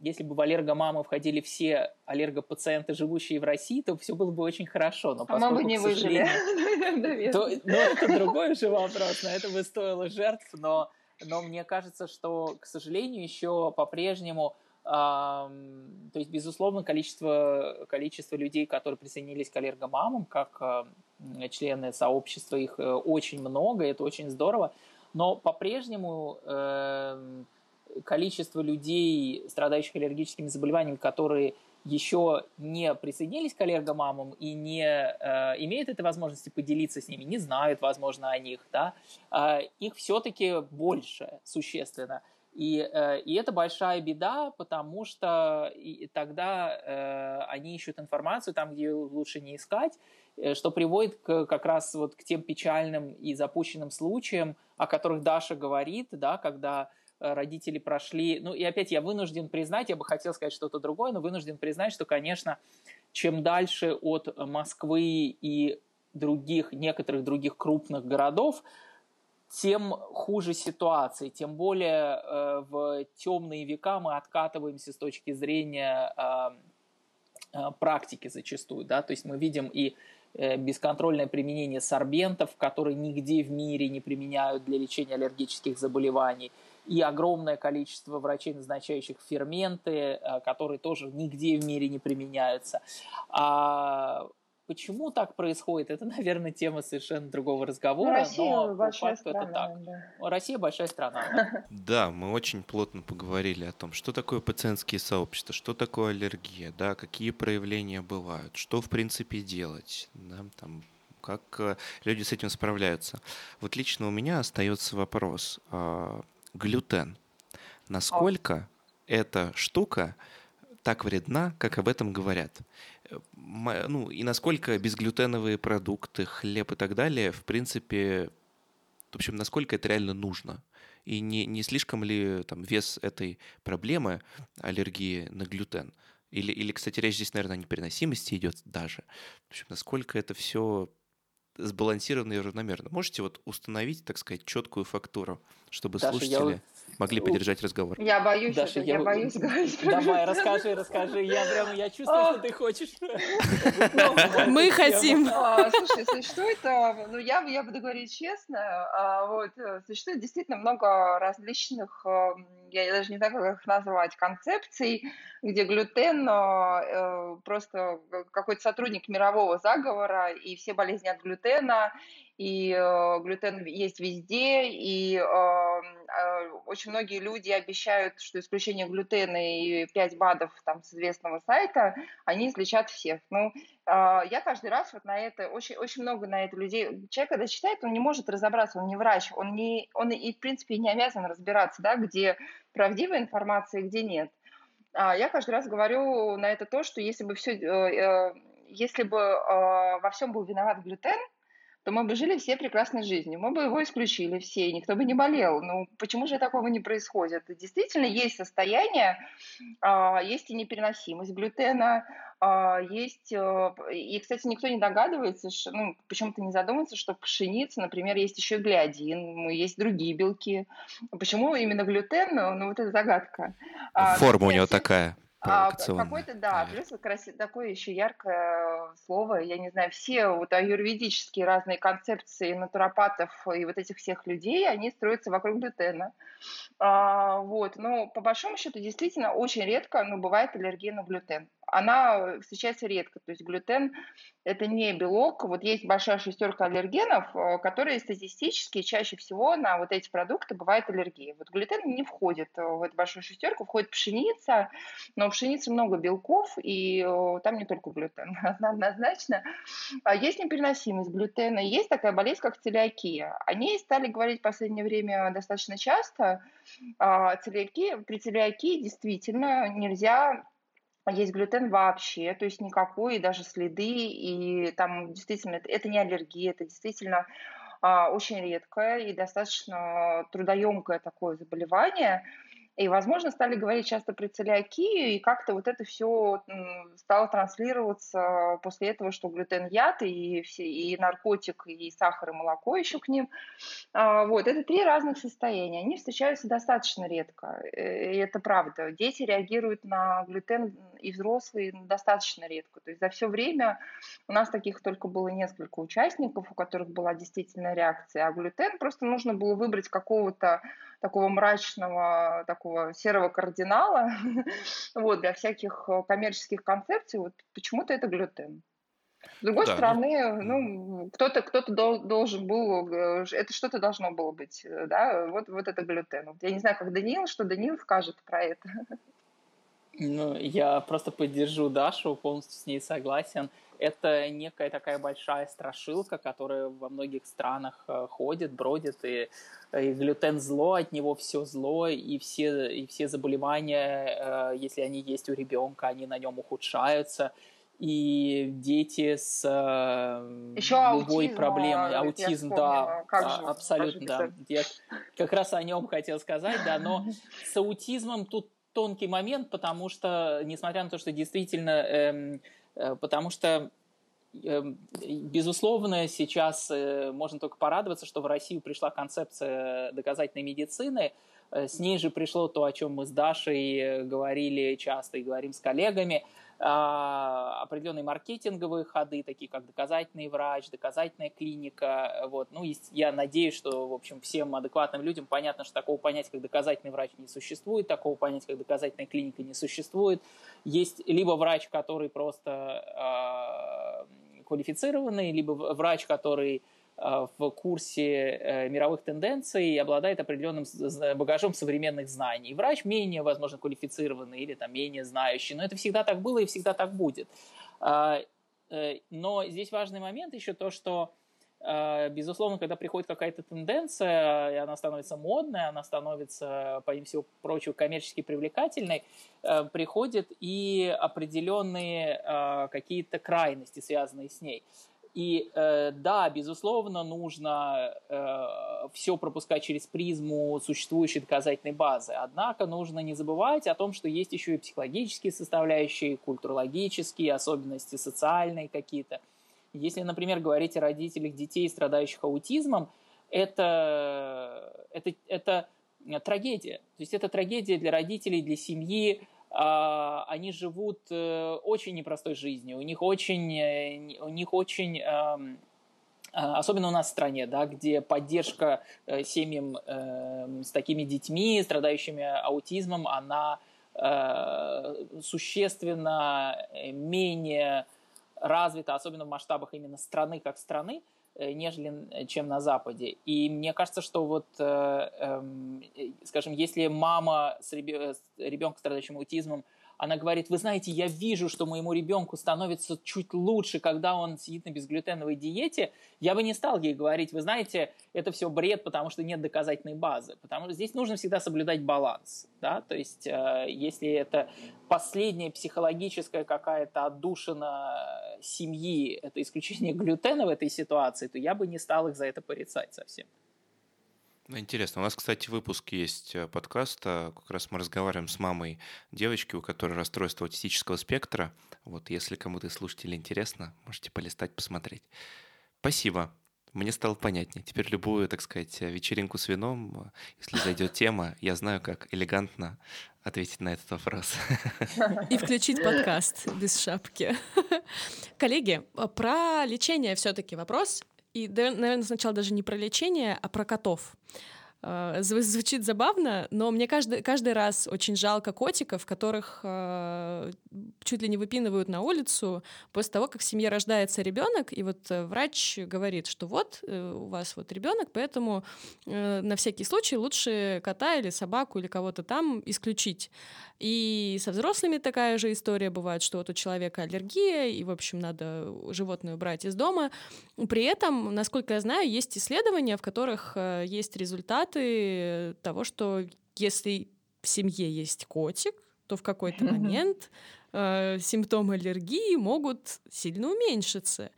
Speaker 3: если бы в аллергомамы входили все аллергопациенты, живущие в России, то все было бы очень хорошо.
Speaker 2: Но а мы бы не выжили.
Speaker 3: То, ну, это другой уже вопрос, на это бы стоило жертв, но но мне кажется, что, к сожалению, еще по-прежнему, э, то есть, безусловно, количество, количество людей, которые присоединились к аллергомамам, как э, члены сообщества, их э, очень много, это очень здорово, но по-прежнему э, количество людей, страдающих аллергическими заболеваниями, которые еще не присоединились к аллергомамам и не э, имеют этой возможности поделиться с ними, не знают, возможно, о них, да, э, их все-таки больше, существенно. И, э, и это большая беда, потому что и тогда э, они ищут информацию там, где лучше не искать, э, что приводит к, как раз вот к тем печальным и запущенным случаям, о которых Даша говорит, да, когда родители прошли. Ну и опять я вынужден признать, я бы хотел сказать что-то другое, но вынужден признать, что, конечно, чем дальше от Москвы и других, некоторых других крупных городов, тем хуже ситуация, тем более э, в темные века мы откатываемся с точки зрения э, э, практики зачастую, да, то есть мы видим и э, бесконтрольное применение сорбентов, которые нигде в мире не применяют для лечения аллергических заболеваний, и огромное количество врачей, назначающих ферменты, э, которые тоже нигде в мире не применяются. А Почему так происходит? Это, наверное, тема совершенно другого разговора. Ну,
Speaker 2: Россия но большая страна. Это так.
Speaker 3: Да. Россия большая страна.
Speaker 1: Да, мы очень плотно поговорили о том, что такое пациентские сообщества, что такое аллергия, да, какие проявления бывают, что в принципе делать, да, там, как э, люди с этим справляются. Вот лично у меня остается вопрос: а, глютен. Насколько эта штука так вредна, как об этом говорят? ну, и насколько безглютеновые продукты, хлеб и так далее, в принципе, в общем, насколько это реально нужно? И не, не слишком ли там вес этой проблемы аллергии на глютен? Или, или, кстати, речь здесь, наверное, о непереносимости идет даже. В общем, насколько это все сбалансированно и равномерно. Можете вот установить, так сказать, четкую фактуру, чтобы Даша, слушатели я... могли поддержать разговор?
Speaker 2: Я боюсь, Даша, это, я... я боюсь говорить.
Speaker 3: Давай, расскажи, расскажи. Я прям, я чувствую, что ты хочешь.
Speaker 4: Мы хотим.
Speaker 2: А, слушай, существует, ну я, я буду говорить честно, а, вот, э, существует действительно много различных, я даже не знаю, как их назвать, концепций, где глютен э, просто какой-то сотрудник мирового заговора, и все болезни от глютена, и э, глютен есть везде, и э, э, очень многие люди обещают, что исключение глютена и 5 БАДов там, с известного сайта, они излечат всех. Ну, э, я каждый раз вот на это, очень, очень много на это людей, человек, когда читает, он не может разобраться, он не врач, он, не, он и, в принципе, не обязан разбираться, да, где правдивая информация, где нет. А я каждый раз говорю на это то, что если бы все, э, э, если бы э, во всем был виноват глютен, то мы бы жили все прекрасной жизнью. Мы бы его исключили все, и никто бы не болел. Ну, почему же такого не происходит? Действительно, есть состояние, а, есть и непереносимость глютена, а, есть... Э, и, кстати, никто не догадывается, что, ну, почему-то не задумывается, что в пшенице, например, есть еще глиадин, ну, есть другие белки. Почему именно глютен? Ну, вот это загадка.
Speaker 1: А, Форма у него такая.
Speaker 2: А, какой-то, да, плюс краси... такое еще яркое слово, я не знаю, все вот аюрведические разные концепции натуропатов и вот этих всех людей, они строятся вокруг глютена. А, вот, но по большому счету действительно очень редко, но бывает аллергия на глютен она встречается редко. То есть глютен – это не белок. Вот есть большая шестерка аллергенов, э, которые статистически чаще всего на вот эти продукты бывает аллергия. Вот глютен не входит в эту большую шестерку, входит пшеница, но в пшенице много белков, и э, там не только глютен, однозначно. А есть непереносимость глютена, есть такая болезнь, как целиакия. О ней стали говорить в последнее время достаточно часто. А, целиакия, при целиакии действительно нельзя есть глютен вообще, то есть никакой, даже следы, и там действительно это не аллергия, это действительно а, очень редкое и достаточно трудоемкое такое заболевание. И, возможно, стали говорить часто про целиакию, и как-то вот это все стало транслироваться после этого, что глютен яд, и, все, и наркотик, и сахар, и молоко еще к ним. А, вот, это три разных состояния. Они встречаются достаточно редко, э, и это правда. Дети реагируют на глютен и взрослые достаточно редко. То есть за все время у нас таких только было несколько участников, у которых была действительно реакция. А глютен просто нужно было выбрать какого-то такого мрачного, такого серого кардинала вот, для всяких э, коммерческих концепций. Вот почему-то это глютен. С другой да. стороны, ну, кто-то кто-то должен был, э, это что-то должно было быть, э, да, вот, вот это глютен. Я не знаю, как Даниил, что Даниил скажет про это.
Speaker 3: Ну, я просто поддержу Дашу, полностью с ней согласен. Это некая такая большая страшилка, которая во многих странах э, ходит, бродит, и, и глютен зло, от него все зло, и все, и все заболевания, э, если они есть у ребенка, они на нем ухудшаются и дети с э, Еще любой аутизм, проблемой, аутизм, да, как же, абсолютно, да. Я как раз о нем хотел сказать, да, но с аутизмом тут тонкий момент, потому что, несмотря на то, что действительно, эм, э, потому что эм, Безусловно, сейчас э, можно только порадоваться, что в Россию пришла концепция доказательной медицины. Э, с ней же пришло то, о чем мы с Дашей говорили часто и говорим с коллегами – определенные маркетинговые ходы, такие как доказательный врач, доказательная клиника. Вот. Ну, я надеюсь, что, в общем, всем адекватным людям понятно, что такого понятия, как доказательный врач, не существует, такого понятия, как доказательная клиника, не существует. Есть либо врач, который просто э, квалифицированный, либо врач, который в курсе э, мировых тенденций и обладает определенным багажом современных знаний. Врач менее, возможно, квалифицированный или там, менее знающий, но это всегда так было и всегда так будет. А, э, но здесь важный момент еще то, что Безусловно, когда приходит какая-то тенденция, и она становится модной, она становится, помимо всего прочего, коммерчески привлекательной, приходят и определенные какие-то крайности, связанные с ней. И э, да, безусловно, нужно э, все пропускать через призму существующей доказательной базы. Однако нужно не забывать о том, что есть еще и психологические составляющие, культурологические, особенности социальные какие-то. Если, например, говорить о родителях детей, страдающих аутизмом, это, это, это трагедия. То есть это трагедия для родителей, для семьи, они живут э, очень непростой жизнью, у них очень, э, у них очень а, особенно у нас в стране, да, где поддержка э, семьям с такими детьми, страдающими аутизмом, она существенно менее развита, особенно в масштабах именно страны как страны, нежели э, чем на Западе. И мне кажется, что вот, э, эм, скажем, если мама с ребенком, страдающим аутизмом, она говорит, вы знаете, я вижу, что моему ребенку становится чуть лучше, когда он сидит на безглютеновой диете, я бы не стал ей говорить, вы знаете, это все бред, потому что нет доказательной базы. Потому что здесь нужно всегда соблюдать баланс. Да? То есть, э, если это последняя психологическая какая-то отдушина семьи, это исключение глютена в этой ситуации, то я бы не стал их за это порицать совсем.
Speaker 1: Ну, интересно. У нас, кстати, выпуск есть э, подкаста. Как раз мы разговариваем с мамой девочки, у которой расстройство аутистического спектра. Вот, если кому-то из слушателей интересно, можете полистать, посмотреть. Спасибо. Мне стало понятнее. Теперь любую, так сказать, вечеринку с вином, если зайдет тема, я знаю, как элегантно ответить на этот вопрос.
Speaker 4: И включить подкаст без шапки. Коллеги, про лечение все-таки вопрос. И, наверное, сначала даже не про лечение, а про котов. А, звучит забавно, но мне каждый, каждый раз очень жалко котиков, которых э, чуть ли не выпинывают на улицу после того, как в семье рождается ребенок, и вот э, врач говорит, что вот э, у вас вот ребенок, поэтому э, на всякий случай лучше кота или собаку или кого-то там исключить. И со взрослыми такая же история бывает, что вот у человека аллергия, и, в общем, надо животное убрать из дома. При этом, насколько я знаю, есть исследования, в которых э, есть результаты того, что если в семье есть котик, то в какой-то момент э, симптомы аллергии могут сильно уменьшиться.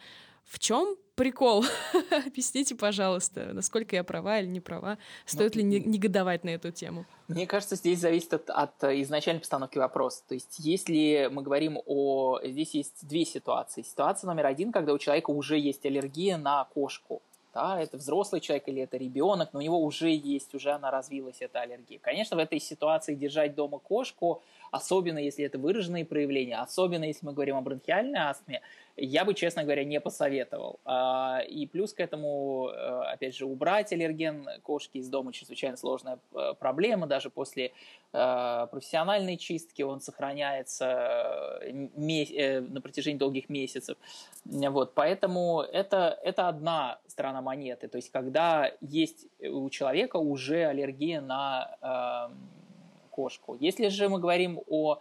Speaker 4: В чем прикол? Объясните, пожалуйста, насколько я права или не права. Стоит ну, ли негодовать на эту тему?
Speaker 3: Мне кажется, здесь зависит от, от изначальной постановки вопроса. То есть, если мы говорим о... Здесь есть две ситуации. Ситуация номер один, когда у человека уже есть аллергия на кошку. Да, это взрослый человек или это ребенок, но у него уже есть, уже она развилась, эта аллергия. Конечно, в этой ситуации держать дома кошку, особенно если это выраженные проявления, особенно если мы говорим о бронхиальной астме, я бы, честно говоря, не посоветовал. А, и плюс к этому, э, опять же, убрать аллерген кошки из дома чрезвычайно сложная э, проблема. Даже после э, профессиональной чистки он сохраняется на протяжении долгих месяцев. Вот, поэтому это, это одна сторона монеты. То есть, когда есть у человека уже аллергия на кошку. Если же мы говорим о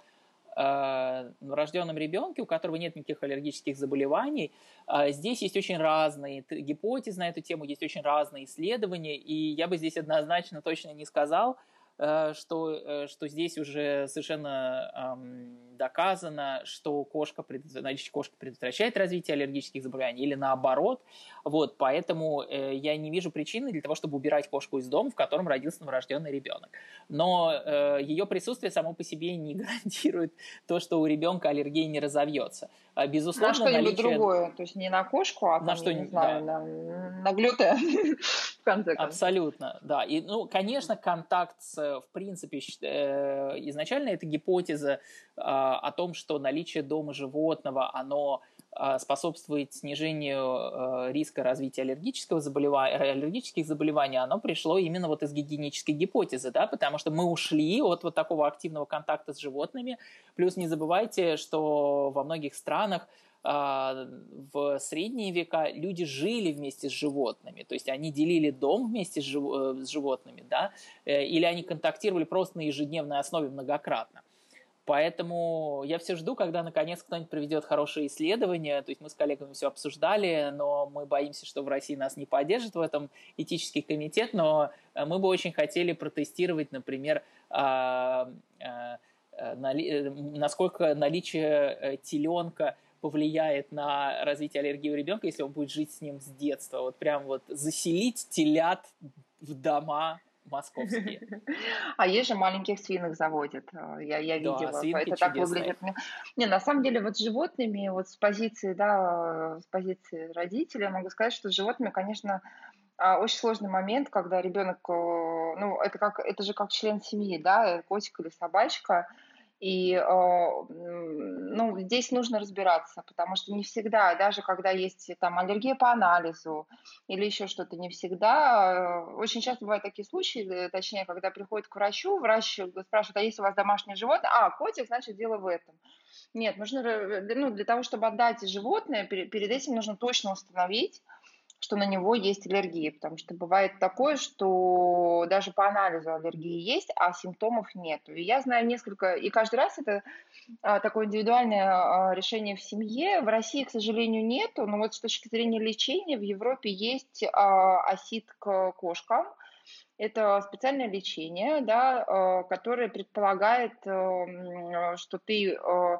Speaker 3: э, рожденном ребенке, у которого нет никаких аллергических заболеваний. Э, здесь есть очень разные гипотезы на эту тему, есть очень разные исследования, и я бы здесь однозначно точно не сказал, что, э, что здесь уже совершенно эм, доказано, что кошка, наличие кошки предотвращает развитие аллергических заболеваний или наоборот. Вот, поэтому э, я не вижу причины для того, чтобы убирать кошку из дома, в котором родился новорожденный ребенок. Но э, ее присутствие само по себе не гарантирует то, что у ребенка аллергия не разовьется.
Speaker 2: А, безусловно, на что-нибудь наличие... другое, то есть не на кошку, а на что не знаю, да. на, на глютен, в
Speaker 3: конце концов. Абсолютно, да. И, ну, конечно, контакт с, в принципе, э, изначально это гипотеза э, о том, что наличие дома животного, оно а, способствует снижению э, риска развития аллергического заболевания, аллергических заболеваний, оно пришло именно вот из гигиенической гипотезы, да, потому что мы ушли от вот такого активного контакта с животными. Плюс не забывайте, что во многих странах а, в средние века люди жили вместе с животными, то есть они делили дом вместе с, э, животными, да, э, или они контактировали просто на ежедневной основе многократно. Поэтому я все жду, когда наконец кто-нибудь проведет хорошее исследование. То есть мы с коллегами все обсуждали, но мы боимся, что в России нас не поддержит в этом этический комитет. Но э, мы бы очень хотели протестировать, например, а, а, а, насколько наличие теленка повлияет на развитие аллергии у ребенка, если он будет жить с ним с детства. Вот прям вот заселить телят в дома московские.
Speaker 2: А есть же маленьких свинок заводят. Э, я, я видела. Да, это так выглядит. Не, на самом деле, вот с животными, вот с позиции, да, с позиции родителя, могу сказать, что с животными, конечно, а, очень сложный момент, когда ребенок, э, ну, это как, это же как член семьи, да, котик или собачка, и а, ну, здесь нужно разбираться, потому что не всегда, даже когда есть там аллергия по анализу или еще что-то, не всегда. А, очень часто бывают такие случаи, э, точнее, когда приходит к врачу, врач спрашивает, а есть у вас домашнее животное? А, котик, значит, дело в этом. Нет, нужно, ну, для того, чтобы отдать животное, перед этим нужно точно установить, что на него есть аллергия, потому что бывает такое, что даже по анализу аллергии есть, а симптомов нет. И я знаю несколько, и каждый раз это а, такое индивидуальное а, решение в семье. В России, к сожалению, нету, но вот с точки зрения лечения в Европе есть а, к кошкам, это специальное лечение, да, а, которое предполагает, э, что ты э,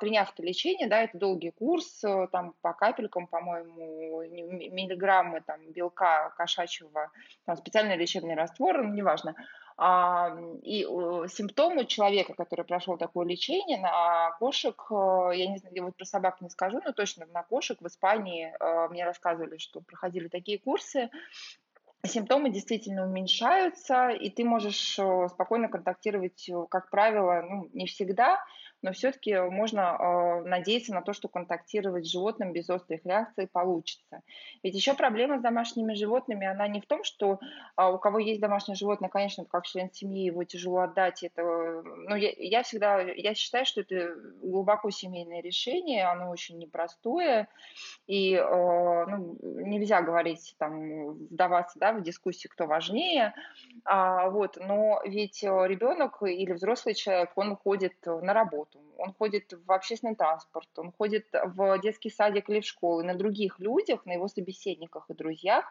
Speaker 2: приняв это лечение, да, это долгий курс, э, там по капелькам, по-моему, миллиграммы там белка кошачьего, там специальный лечебный раствор, ну, неважно. А, и симптомы человека, который прошел такое лечение, на кошек, э, я не знаю, я вот про собак не скажу, но точно на кошек в Испании э, мне рассказывали, что проходили такие курсы, симптомы действительно уменьшаются, и ты можешь спокойно контактировать, как правило, ну, не всегда, но все-таки можно э, надеяться на то, что контактировать с животным без острых реакций получится. Ведь еще проблема с домашними животными, она не в том, что э, у кого есть домашнее животное, конечно, как член семьи, его тяжело отдать. Это, ну, я, я всегда, я считаю, что это глубоко семейное решение, оно очень непростое, и э, ну, нельзя говорить, там, вдаваться да, в дискуссии, кто важнее, а, вот, но ведь ребенок или взрослый человек, он ходит на работу, работу, он ходит в общественный транспорт, он ходит в детский садик или в школу, и на других людях, на его собеседниках и друзьях,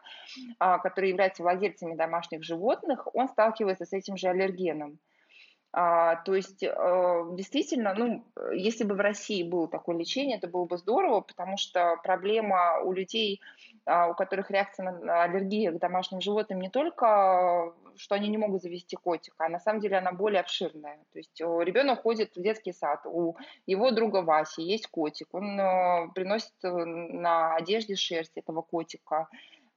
Speaker 2: а, которые являются владельцами домашних животных, он сталкивается с этим же аллергеном. А, то есть э, действительно, ну, если бы в России было такое лечение, это было бы здорово, потому что проблема у людей, а, у которых реакция на аллергию к домашним животным не только что они не могут завести котика, а на самом деле она более обширная. То есть ребенок ходит в детский сад, у его друга Васи есть котик, он э, приносит э, на одежде шерсть этого котика,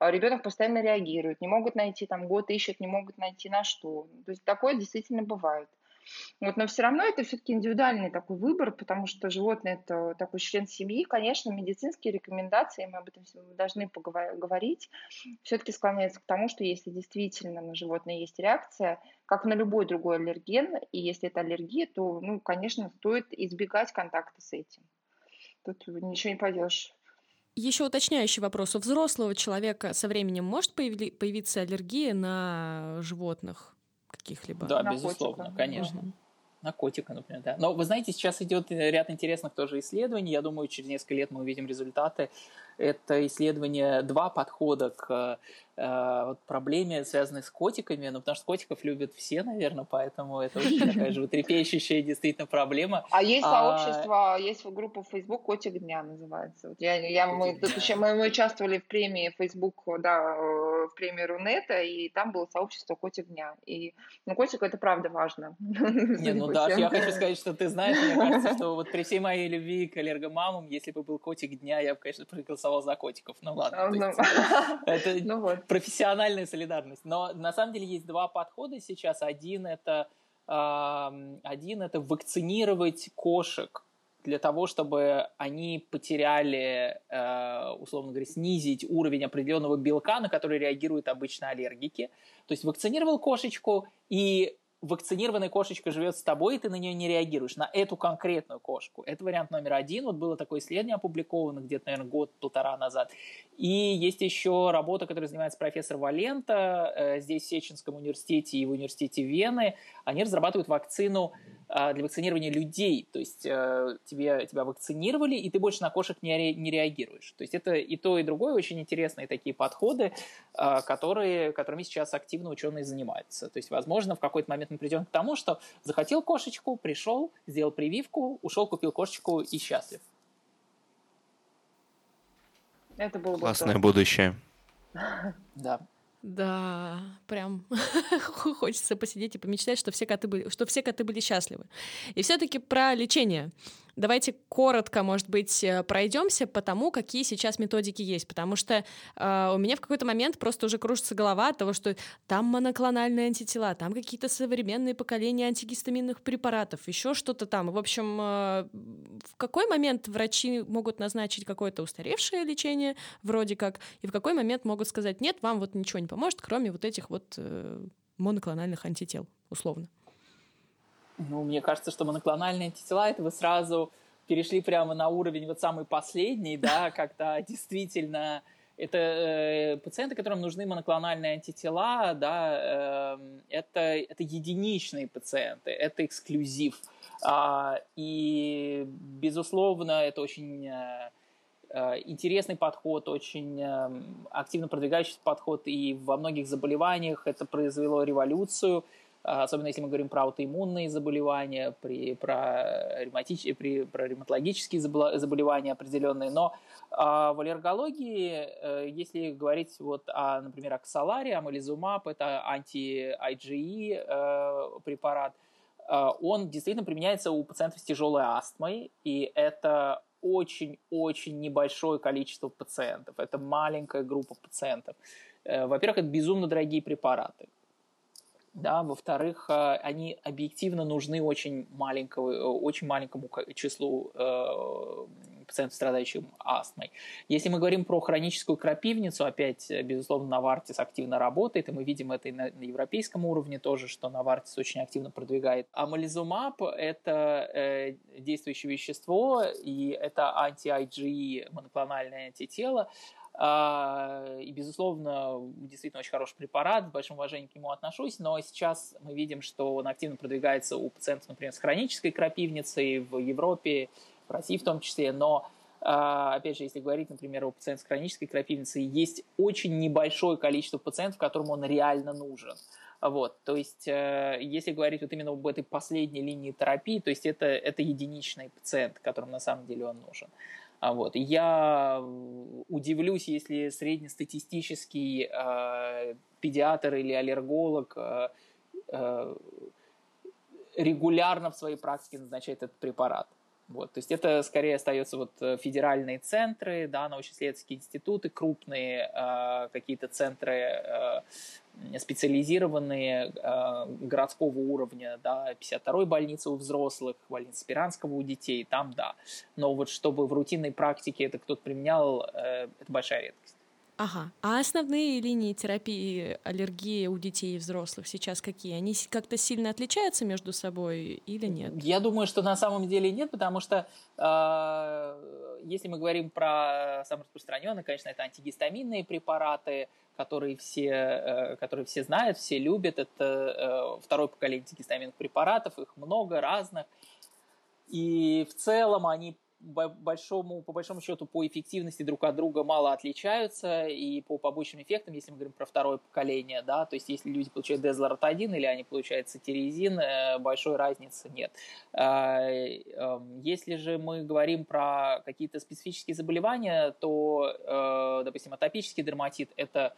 Speaker 2: ребенок постоянно реагирует, не могут найти, там год ищут, не могут найти на что. То есть такое действительно бывает. Вот, но все равно это все-таки индивидуальный такой выбор, потому что животное это такой член семьи. Конечно, медицинские рекомендации, мы об этом должны поговорить, все-таки склоняются к тому, что если действительно на животное есть реакция, как на любой другой аллерген, и если это аллергия, то, ну, конечно, стоит избегать контакта с этим. Тут ничего не поделаешь.
Speaker 4: Еще уточняющий вопрос. У взрослого человека со временем может появиться аллергия на животных? Каких-либо.
Speaker 3: Да, на безусловно, котика. конечно. Угу. На котика, например, да. Но вы знаете, сейчас идет ряд интересных тоже исследований. Я думаю, через несколько лет мы увидим результаты. Это исследование, два подхода к э, вот, проблеме, связанной с котиками, ну, потому что котиков любят все, наверное, поэтому это очень такая животрепещущая действительно проблема.
Speaker 2: А есть а... сообщество, есть группа Facebook «Котик дня» называется. Вот я, я, мы, участвовали в премии Facebook, да, в премии Рунета, и там было сообщество «Котик дня». И, ну, котик это правда важно.
Speaker 3: Не, ну да, я хочу сказать, что ты знаешь, мне кажется, что вот при всей моей любви к аллергомамам, если бы был котик дня, я бы, конечно, проголосовал за котиков. Ну ладно. Ну, это ну, вот. профессиональная солидарность. Но на самом деле есть два подхода сейчас. Один это, э, один это вакцинировать кошек для того, чтобы они потеряли, э, условно говоря, снизить уровень определенного белка, на который реагируют обычно аллергики. То есть вакцинировал кошечку, и вакцинированная кошечка живет с тобой, и ты на нее не реагируешь, на эту конкретную кошку. Это вариант номер один. Вот было такое исследование опубликовано где-то, наверное, год-полтора назад. И есть еще работа, которой занимается профессор Валента э, здесь в Сеченском университете и в университете Вены. Они разрабатывают вакцину э, для вакцинирования людей. То есть э, тебе, тебя вакцинировали, и ты больше на кошек не, ре, не реагируешь. То есть это и то, и другое очень интересные такие подходы, которые, которыми сейчас активно ученые занимаются. То есть, возможно, в какой-то момент мы придем к тому, что захотел кошечку, пришел, сделал прививку, ушел, купил кошечку и счастлив.
Speaker 2: Это было бы
Speaker 1: Классное здорово. будущее.
Speaker 3: Да.
Speaker 4: Да, прям хочется посидеть и помечтать, что все коты были, что все коты были счастливы. И все-таки про лечение. Давайте коротко, может быть, э, пройдемся по тому, какие сейчас методики есть, потому что э, у меня в какой-то момент просто уже кружится голова от того, что там моноклональные антитела, там какие-то современные поколения антигистаминных препаратов, еще что-то там. В общем, э, в какой момент врачи могут назначить какое-то устаревшее лечение, вроде как, и в какой момент могут сказать, нет, вам вот ничего не поможет, кроме вот этих вот э, моноклональных антител, условно.
Speaker 3: Ну, мне кажется, что моноклональные антитела, это вы сразу перешли прямо на уровень вот самый последний, да, когда действительно это э, пациенты, которым нужны моноклональные антитела, да, э, это, это единичные пациенты, это эксклюзив. А, и, безусловно, это очень э, э интересный подход, очень э, активно продвигающийся подход, и во многих заболеваниях это произвело революцию – особенно если мы говорим про аутоиммунные заболевания, при, про, ревматич, при, про ревматологические заболевания определенные. Но а в аллергологии, э, если говорить вот о, например, аксаларе, амализумаб, это анти-IgE э, препарат, э, он действительно применяется у пациентов с тяжелой астмой, и это очень-очень небольшое количество пациентов. Это маленькая группа пациентов. Во-первых, это безумно дорогие препараты да, во-вторых, э, они объективно нужны очень, маленького, э, очень маленькому числу э, пациентов, страдающих астмой. Если мы говорим про хроническую крапивницу, опять, безусловно, Навартис активно работает, и мы видим это и на, на европейском уровне тоже, что Навартис очень активно продвигает. Амализумаб – это э, действующее вещество, и это анти-IgE моноклональное антитело, и, безусловно, действительно очень хороший препарат, с большим уважением к нему отношусь, но сейчас мы видим, что он активно продвигается у пациентов, например, с хронической крапивницей в Европе, в России в том числе, но а, опять же, если говорить, например, о пациентах с хронической крапивницей, есть очень небольшое количество пациентов, которым он реально нужен. Вот, то есть, э, если говорить вот именно об этой последней линии терапии, то есть это, это единичный пациент, которым на самом деле он нужен. А вот. Я удивлюсь, если среднестатистический э, педиатр или аллерголог э, э, регулярно в своей практике назначает этот препарат. Вот, то есть это скорее остается вот э, федеральные центры, да, научно-исследовательские институты, крупные э, какие-то центры э, специализированные э, городского уровня, да, 52-й больницы у взрослых, больница Спиранского у детей, там да. Но вот чтобы в рутинной практике это кто-то применял, э, это большая редкость.
Speaker 4: Ага. А основные линии терапии аллергии у детей и взрослых сейчас какие? Они как-то сильно отличаются между собой или нет?
Speaker 3: Я думаю, что на самом деле нет, потому что э, если мы говорим про самые распространенные, конечно, это антигистаминные препараты, которые все, э, которые все знают, все любят. Это э, второе поколение антигистаминных препаратов, их много разных. И в целом они большому, по большому счету по эффективности друг от друга мало отличаются, и по побочным эффектам, если мы говорим про второе поколение, да, то есть если люди получают дезлоротадин или они получают сатиризин, э, большой разницы нет. А, эм, если же мы говорим про какие-то специфические заболевания, то, э, допустим, атопический дерматит – это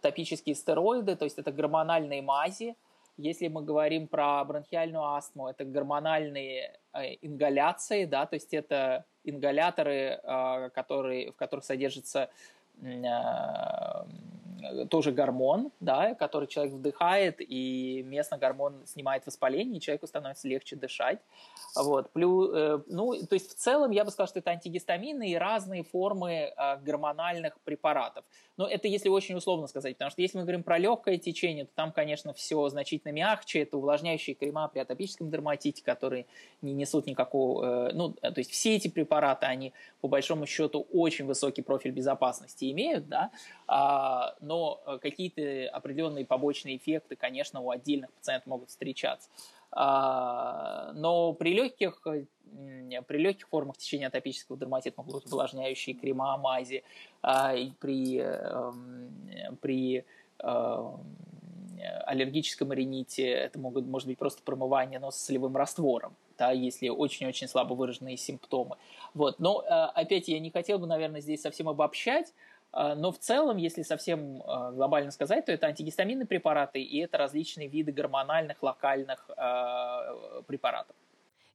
Speaker 3: топические стероиды, то есть это гормональные мази, если мы говорим про бронхиальную астму, это гормональные э, ингаляции, да, то есть это ингаляторы, э, которые, в которых содержится э, тоже гормон, да, который человек вдыхает, и местно гормон снимает воспаление, и человеку становится легче дышать. Вот. Плюс, э, ну, то есть в целом я бы сказал, что это антигистамины и разные формы э, гормональных препаратов. Но это если очень условно сказать, потому что если мы говорим про легкое течение, то там, конечно, все значительно мягче. Это увлажняющие крема при атопическом дерматите, которые не несут никакого... Э, ну, то есть все эти препараты, они по большому счету очень высокий профиль безопасности имеют, да, а, но какие-то определенные побочные эффекты, конечно, у отдельных пациентов могут встречаться. А, но при легких, при легких формах течения атопического дерматита могут быть увлажняющие крема, мази, а, и при, эм, при аллергическом рините это могут, может быть просто промывание носа солевым раствором, да, если очень-очень слабо выраженные симптомы. Вот. Но, э, опять, я не хотел бы, наверное, здесь совсем обобщать, но в целом, если совсем а, глобально сказать, то это антигистаминные препараты и это различные виды гормональных локальных а, препаратов.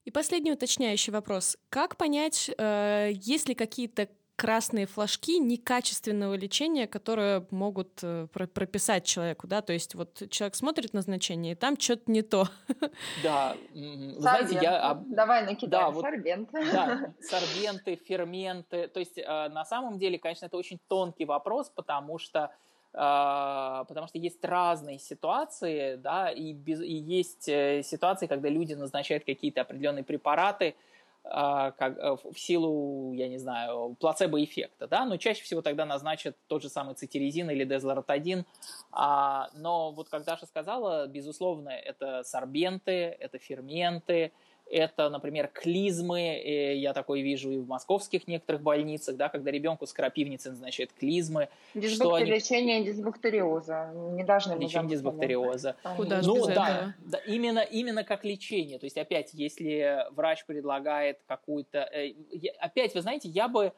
Speaker 4: И последний уточняющий вопрос. Как понять, э, есть ли какие-то красные флажки некачественного лечения, которые могут э, прописать человеку, да, то есть вот человек смотрит назначение, и там что-то не то.
Speaker 3: Да, знаете, я...
Speaker 2: Давай накидаем да, сорбенты.
Speaker 3: Да, сорбенты, ферменты, то есть э, на самом деле, конечно, это очень тонкий вопрос, потому что э, потому что есть разные ситуации, да, и, без, и есть ситуации, когда люди назначают какие-то определенные препараты, а, как, э, в силу, я не знаю, плацебо-эффекта, да, но чаще всего тогда назначат тот же самый цитиризин или дезлоротадин, а, но вот как Даша сказала, безусловно, это сорбенты, это ферменты, это, например, клизмы, я такое вижу и в московских некоторых больницах, да, когда ребенку с крапивницей назначают клизмы.
Speaker 2: Дисбактери... Они... Лечение дисбактериоза. Не должны
Speaker 3: Лечение дисбактериоза.
Speaker 4: Куда ну, без
Speaker 3: да,
Speaker 4: этого?
Speaker 3: да, именно, именно как лечение. То есть, опять, если врач предлагает какую-то... Э, опять, вы знаете, я бы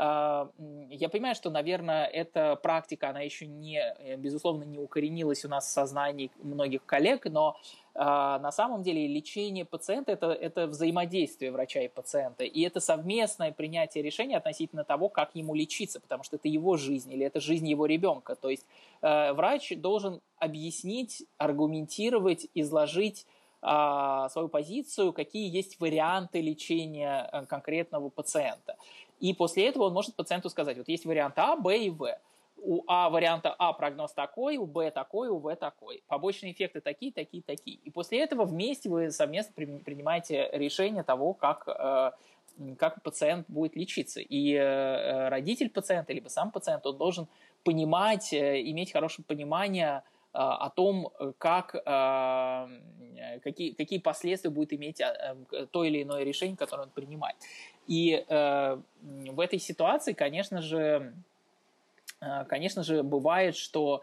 Speaker 3: а, я понимаю, что, наверное, эта практика, она еще не, э, безусловно, не укоренилась у нас в сознании многих коллег, но на самом деле лечение пациента это, это взаимодействие врача и пациента, и это совместное принятие решения относительно того, как ему лечиться, потому что это его жизнь или это жизнь его ребенка. То есть э, врач должен объяснить, аргументировать, изложить а, свою позицию, какие есть варианты лечения э, конкретного пациента. И после этого он может пациенту сказать, вот есть вариант А, Б и В. У А варианта А прогноз такой, у Б такой, у В такой. Побочные эффекты такие, такие, такие. И после этого вместе вы совместно принимаете решение того, как, э, как пациент будет лечиться. И э, родитель пациента, либо сам пациент, он должен понимать, э, иметь хорошее понимание о том, как, какие, какие последствия будет иметь то или иное решение, которое он принимает. И э, в этой ситуации, конечно же, э, конечно же, бывает, что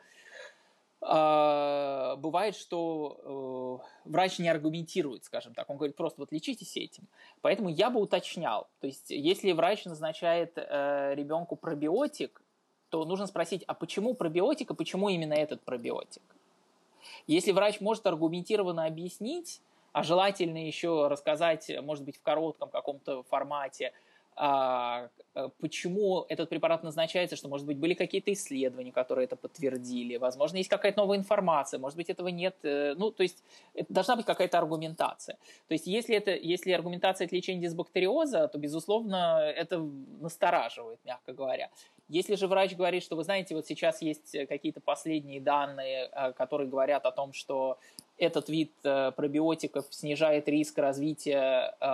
Speaker 3: э, бывает, что э, врач не аргументирует, скажем так, он говорит просто вот лечитесь этим. Поэтому я бы уточнял, то есть если врач назначает э, ребенку пробиотик, то нужно спросить, а почему пробиотик, а почему именно этот пробиотик? Если врач может аргументированно объяснить, а желательно еще рассказать, может быть, в коротком каком-то формате, э, почему этот препарат назначается, что, может быть, были какие-то исследования, которые это подтвердили, возможно, есть какая-то новая информация, может быть, этого нет, э, ну, то есть должна быть какая-то аргументация. То есть если, это, если аргументация – это лечение дисбактериоза, то, безусловно, это настораживает, мягко говоря. Если же врач говорит, что, вы знаете, вот сейчас есть какие-то последние данные, которые говорят о том, что этот вид э, пробиотиков снижает риск развития э,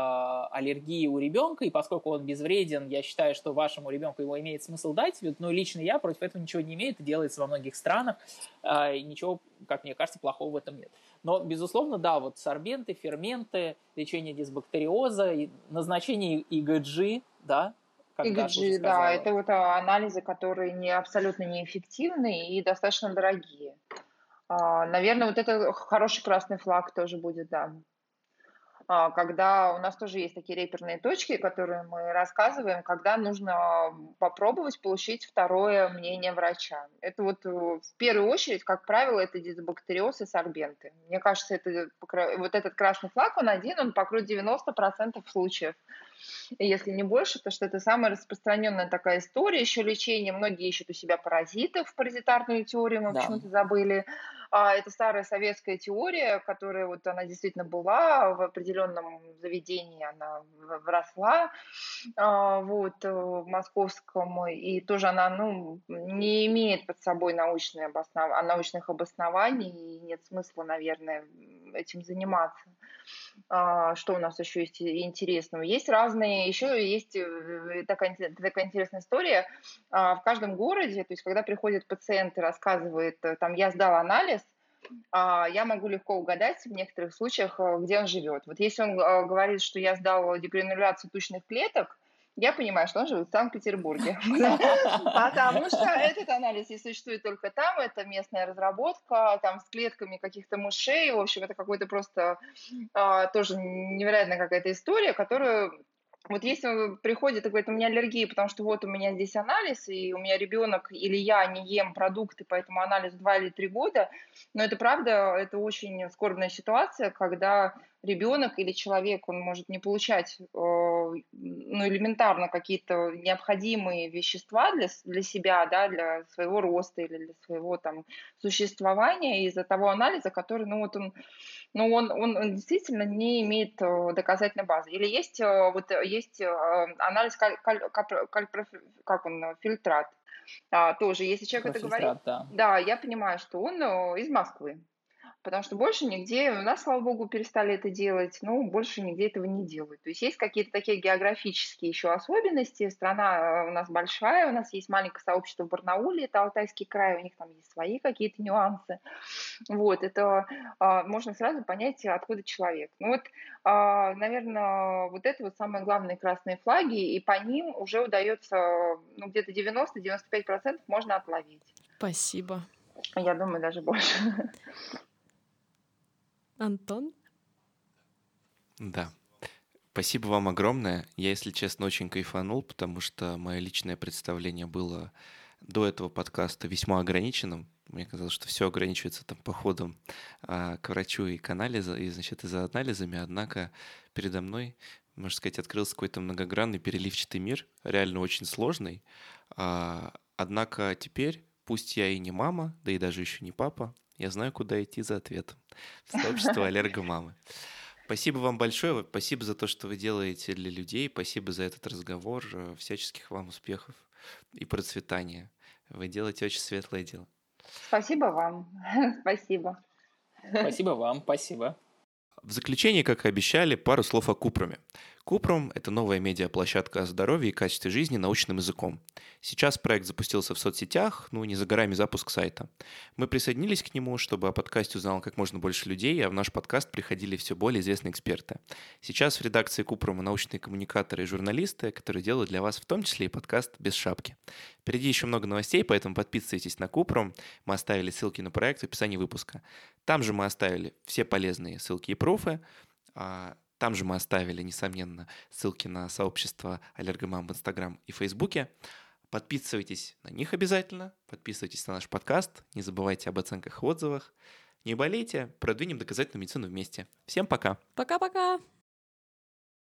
Speaker 3: аллергии у ребенка, и поскольку он безвреден, я считаю, что вашему ребенку его имеет смысл дать. Ну, лично я против этого ничего не имею, это делается во многих странах, э, и ничего, как мне кажется, плохого в этом нет. Но, безусловно, да, вот сорбенты, ферменты, лечение дисбактериоза, назначение ИГГ, да,
Speaker 2: ИГГ, да, это вот анализы, которые не, абсолютно неэффективны и достаточно дорогие. А, наверное, вот это хороший красный флаг тоже будет, да. А, когда у нас тоже есть такие реперные точки, которые мы рассказываем, когда нужно попробовать получить второе мнение врача. Это вот э, в первую очередь, как правило, это дисбактериоз и сорбенты. Мне кажется, это, вот этот красный флаг, он один, он покроет 90% случаев. Если не больше, то что это самая распространенная такая история. Еще лечение. Многие ищут у себя паразитов, паразитарную теорию мы да. почему-то забыли. А, это старая советская теория, которая вот она действительно была в определенном заведении, она вросла а, вот, э, в московском, и тоже она ну, не имеет под собой научные обоснов... научных обоснований, и нет смысла, наверное, этим заниматься. А, что у нас еще есть интересного? Есть разные, еще есть э, такая, такая интересная история. В каждом городе, то есть когда приходит пациент и рассказывает, э, там, я сдал анализ, а, я могу легко угадать в некоторых случаях, э, где он живет. Вот если он э, говорит, что я сдал дегрануляцию тучных клеток, я понимаю, что он живет в Санкт-Петербурге. Потому что этот анализ не существует только там, это местная разработка, там с клетками каких-то мышей, в общем, это какой-то просто а, тоже невероятная какая-то история, которую вот если приходит и говорит, у меня аллергия, потому что вот у меня здесь анализ, и у меня ребенок или я не ем продукты, поэтому анализ 2 или 3 года, но это правда, это очень скорбная ситуация, когда ребенок или человек, он может не получать э, ну, элементарно какие-то необходимые вещества для, для себя, да, для своего роста или для своего там существования из-за того анализа, который, ну вот он, ну он, он, он действительно не имеет э, доказательной базы. Или есть э, вот есть анализ каль, каль, каль, как он фильтрат, а, тоже, если человек это говорит, да. да, я понимаю, что он из Москвы, потому что больше нигде, у нас, слава богу, перестали это делать, но больше нигде этого не делают. То есть есть какие-то такие географические еще особенности, страна э, у нас большая, у нас есть маленькое сообщество в Барнауле, это Алтайский край, у них там есть свои какие-то нюансы. Вот, это а, можно сразу понять, откуда человек. Ну вот, а, наверное, вот это вот самые главные красные флаги, и по ним уже удается, ну, где-то 90-95% можно отловить.
Speaker 4: Спасибо.
Speaker 2: Я думаю, даже больше.
Speaker 4: Антон?
Speaker 1: Да. Спасибо вам огромное. Я, если честно, очень кайфанул, потому что мое личное представление было до этого подкаста весьма ограниченным. Мне казалось, что все ограничивается там походом а, к врачу и к анализу, и, значит, и за анализами. Однако передо мной, можно сказать, открылся какой-то многогранный переливчатый мир, реально очень сложный. А, однако теперь, пусть я и не мама, да и даже еще не папа, я знаю, куда идти за ответом. В сообщество аллергомамы. Спасибо вам большое. Спасибо за то, что вы делаете для людей. Спасибо за этот разговор. Всяческих вам успехов и процветания. Вы делаете очень светлое дело.
Speaker 2: Спасибо вам. Спасибо.
Speaker 3: Спасибо вам. Спасибо.
Speaker 1: В заключение, как и обещали, пару слов о Купроме. Купром – это новая медиаплощадка о здоровье и качестве жизни научным языком. Сейчас проект запустился в соцсетях, ну, не за горами запуск сайта. Мы присоединились к нему, чтобы о подкасте узнало как можно больше людей, а в наш подкаст приходили все более известные эксперты. Сейчас в редакции Купрома научные коммуникаторы и журналисты, которые делают для вас в том числе и подкаст «Без шапки». Впереди еще много новостей, поэтому подписывайтесь на Купром. Мы оставили ссылки на проект в описании выпуска. Там же мы оставили все полезные ссылки и пруфы, а там же мы оставили, несомненно, ссылки на сообщество Аллергомам в Инстаграм и Фейсбуке. Подписывайтесь на них обязательно, подписывайтесь на наш подкаст, не забывайте об оценках и отзывах. Не болейте, продвинем доказательную медицину вместе. Всем пока.
Speaker 4: Пока-пока.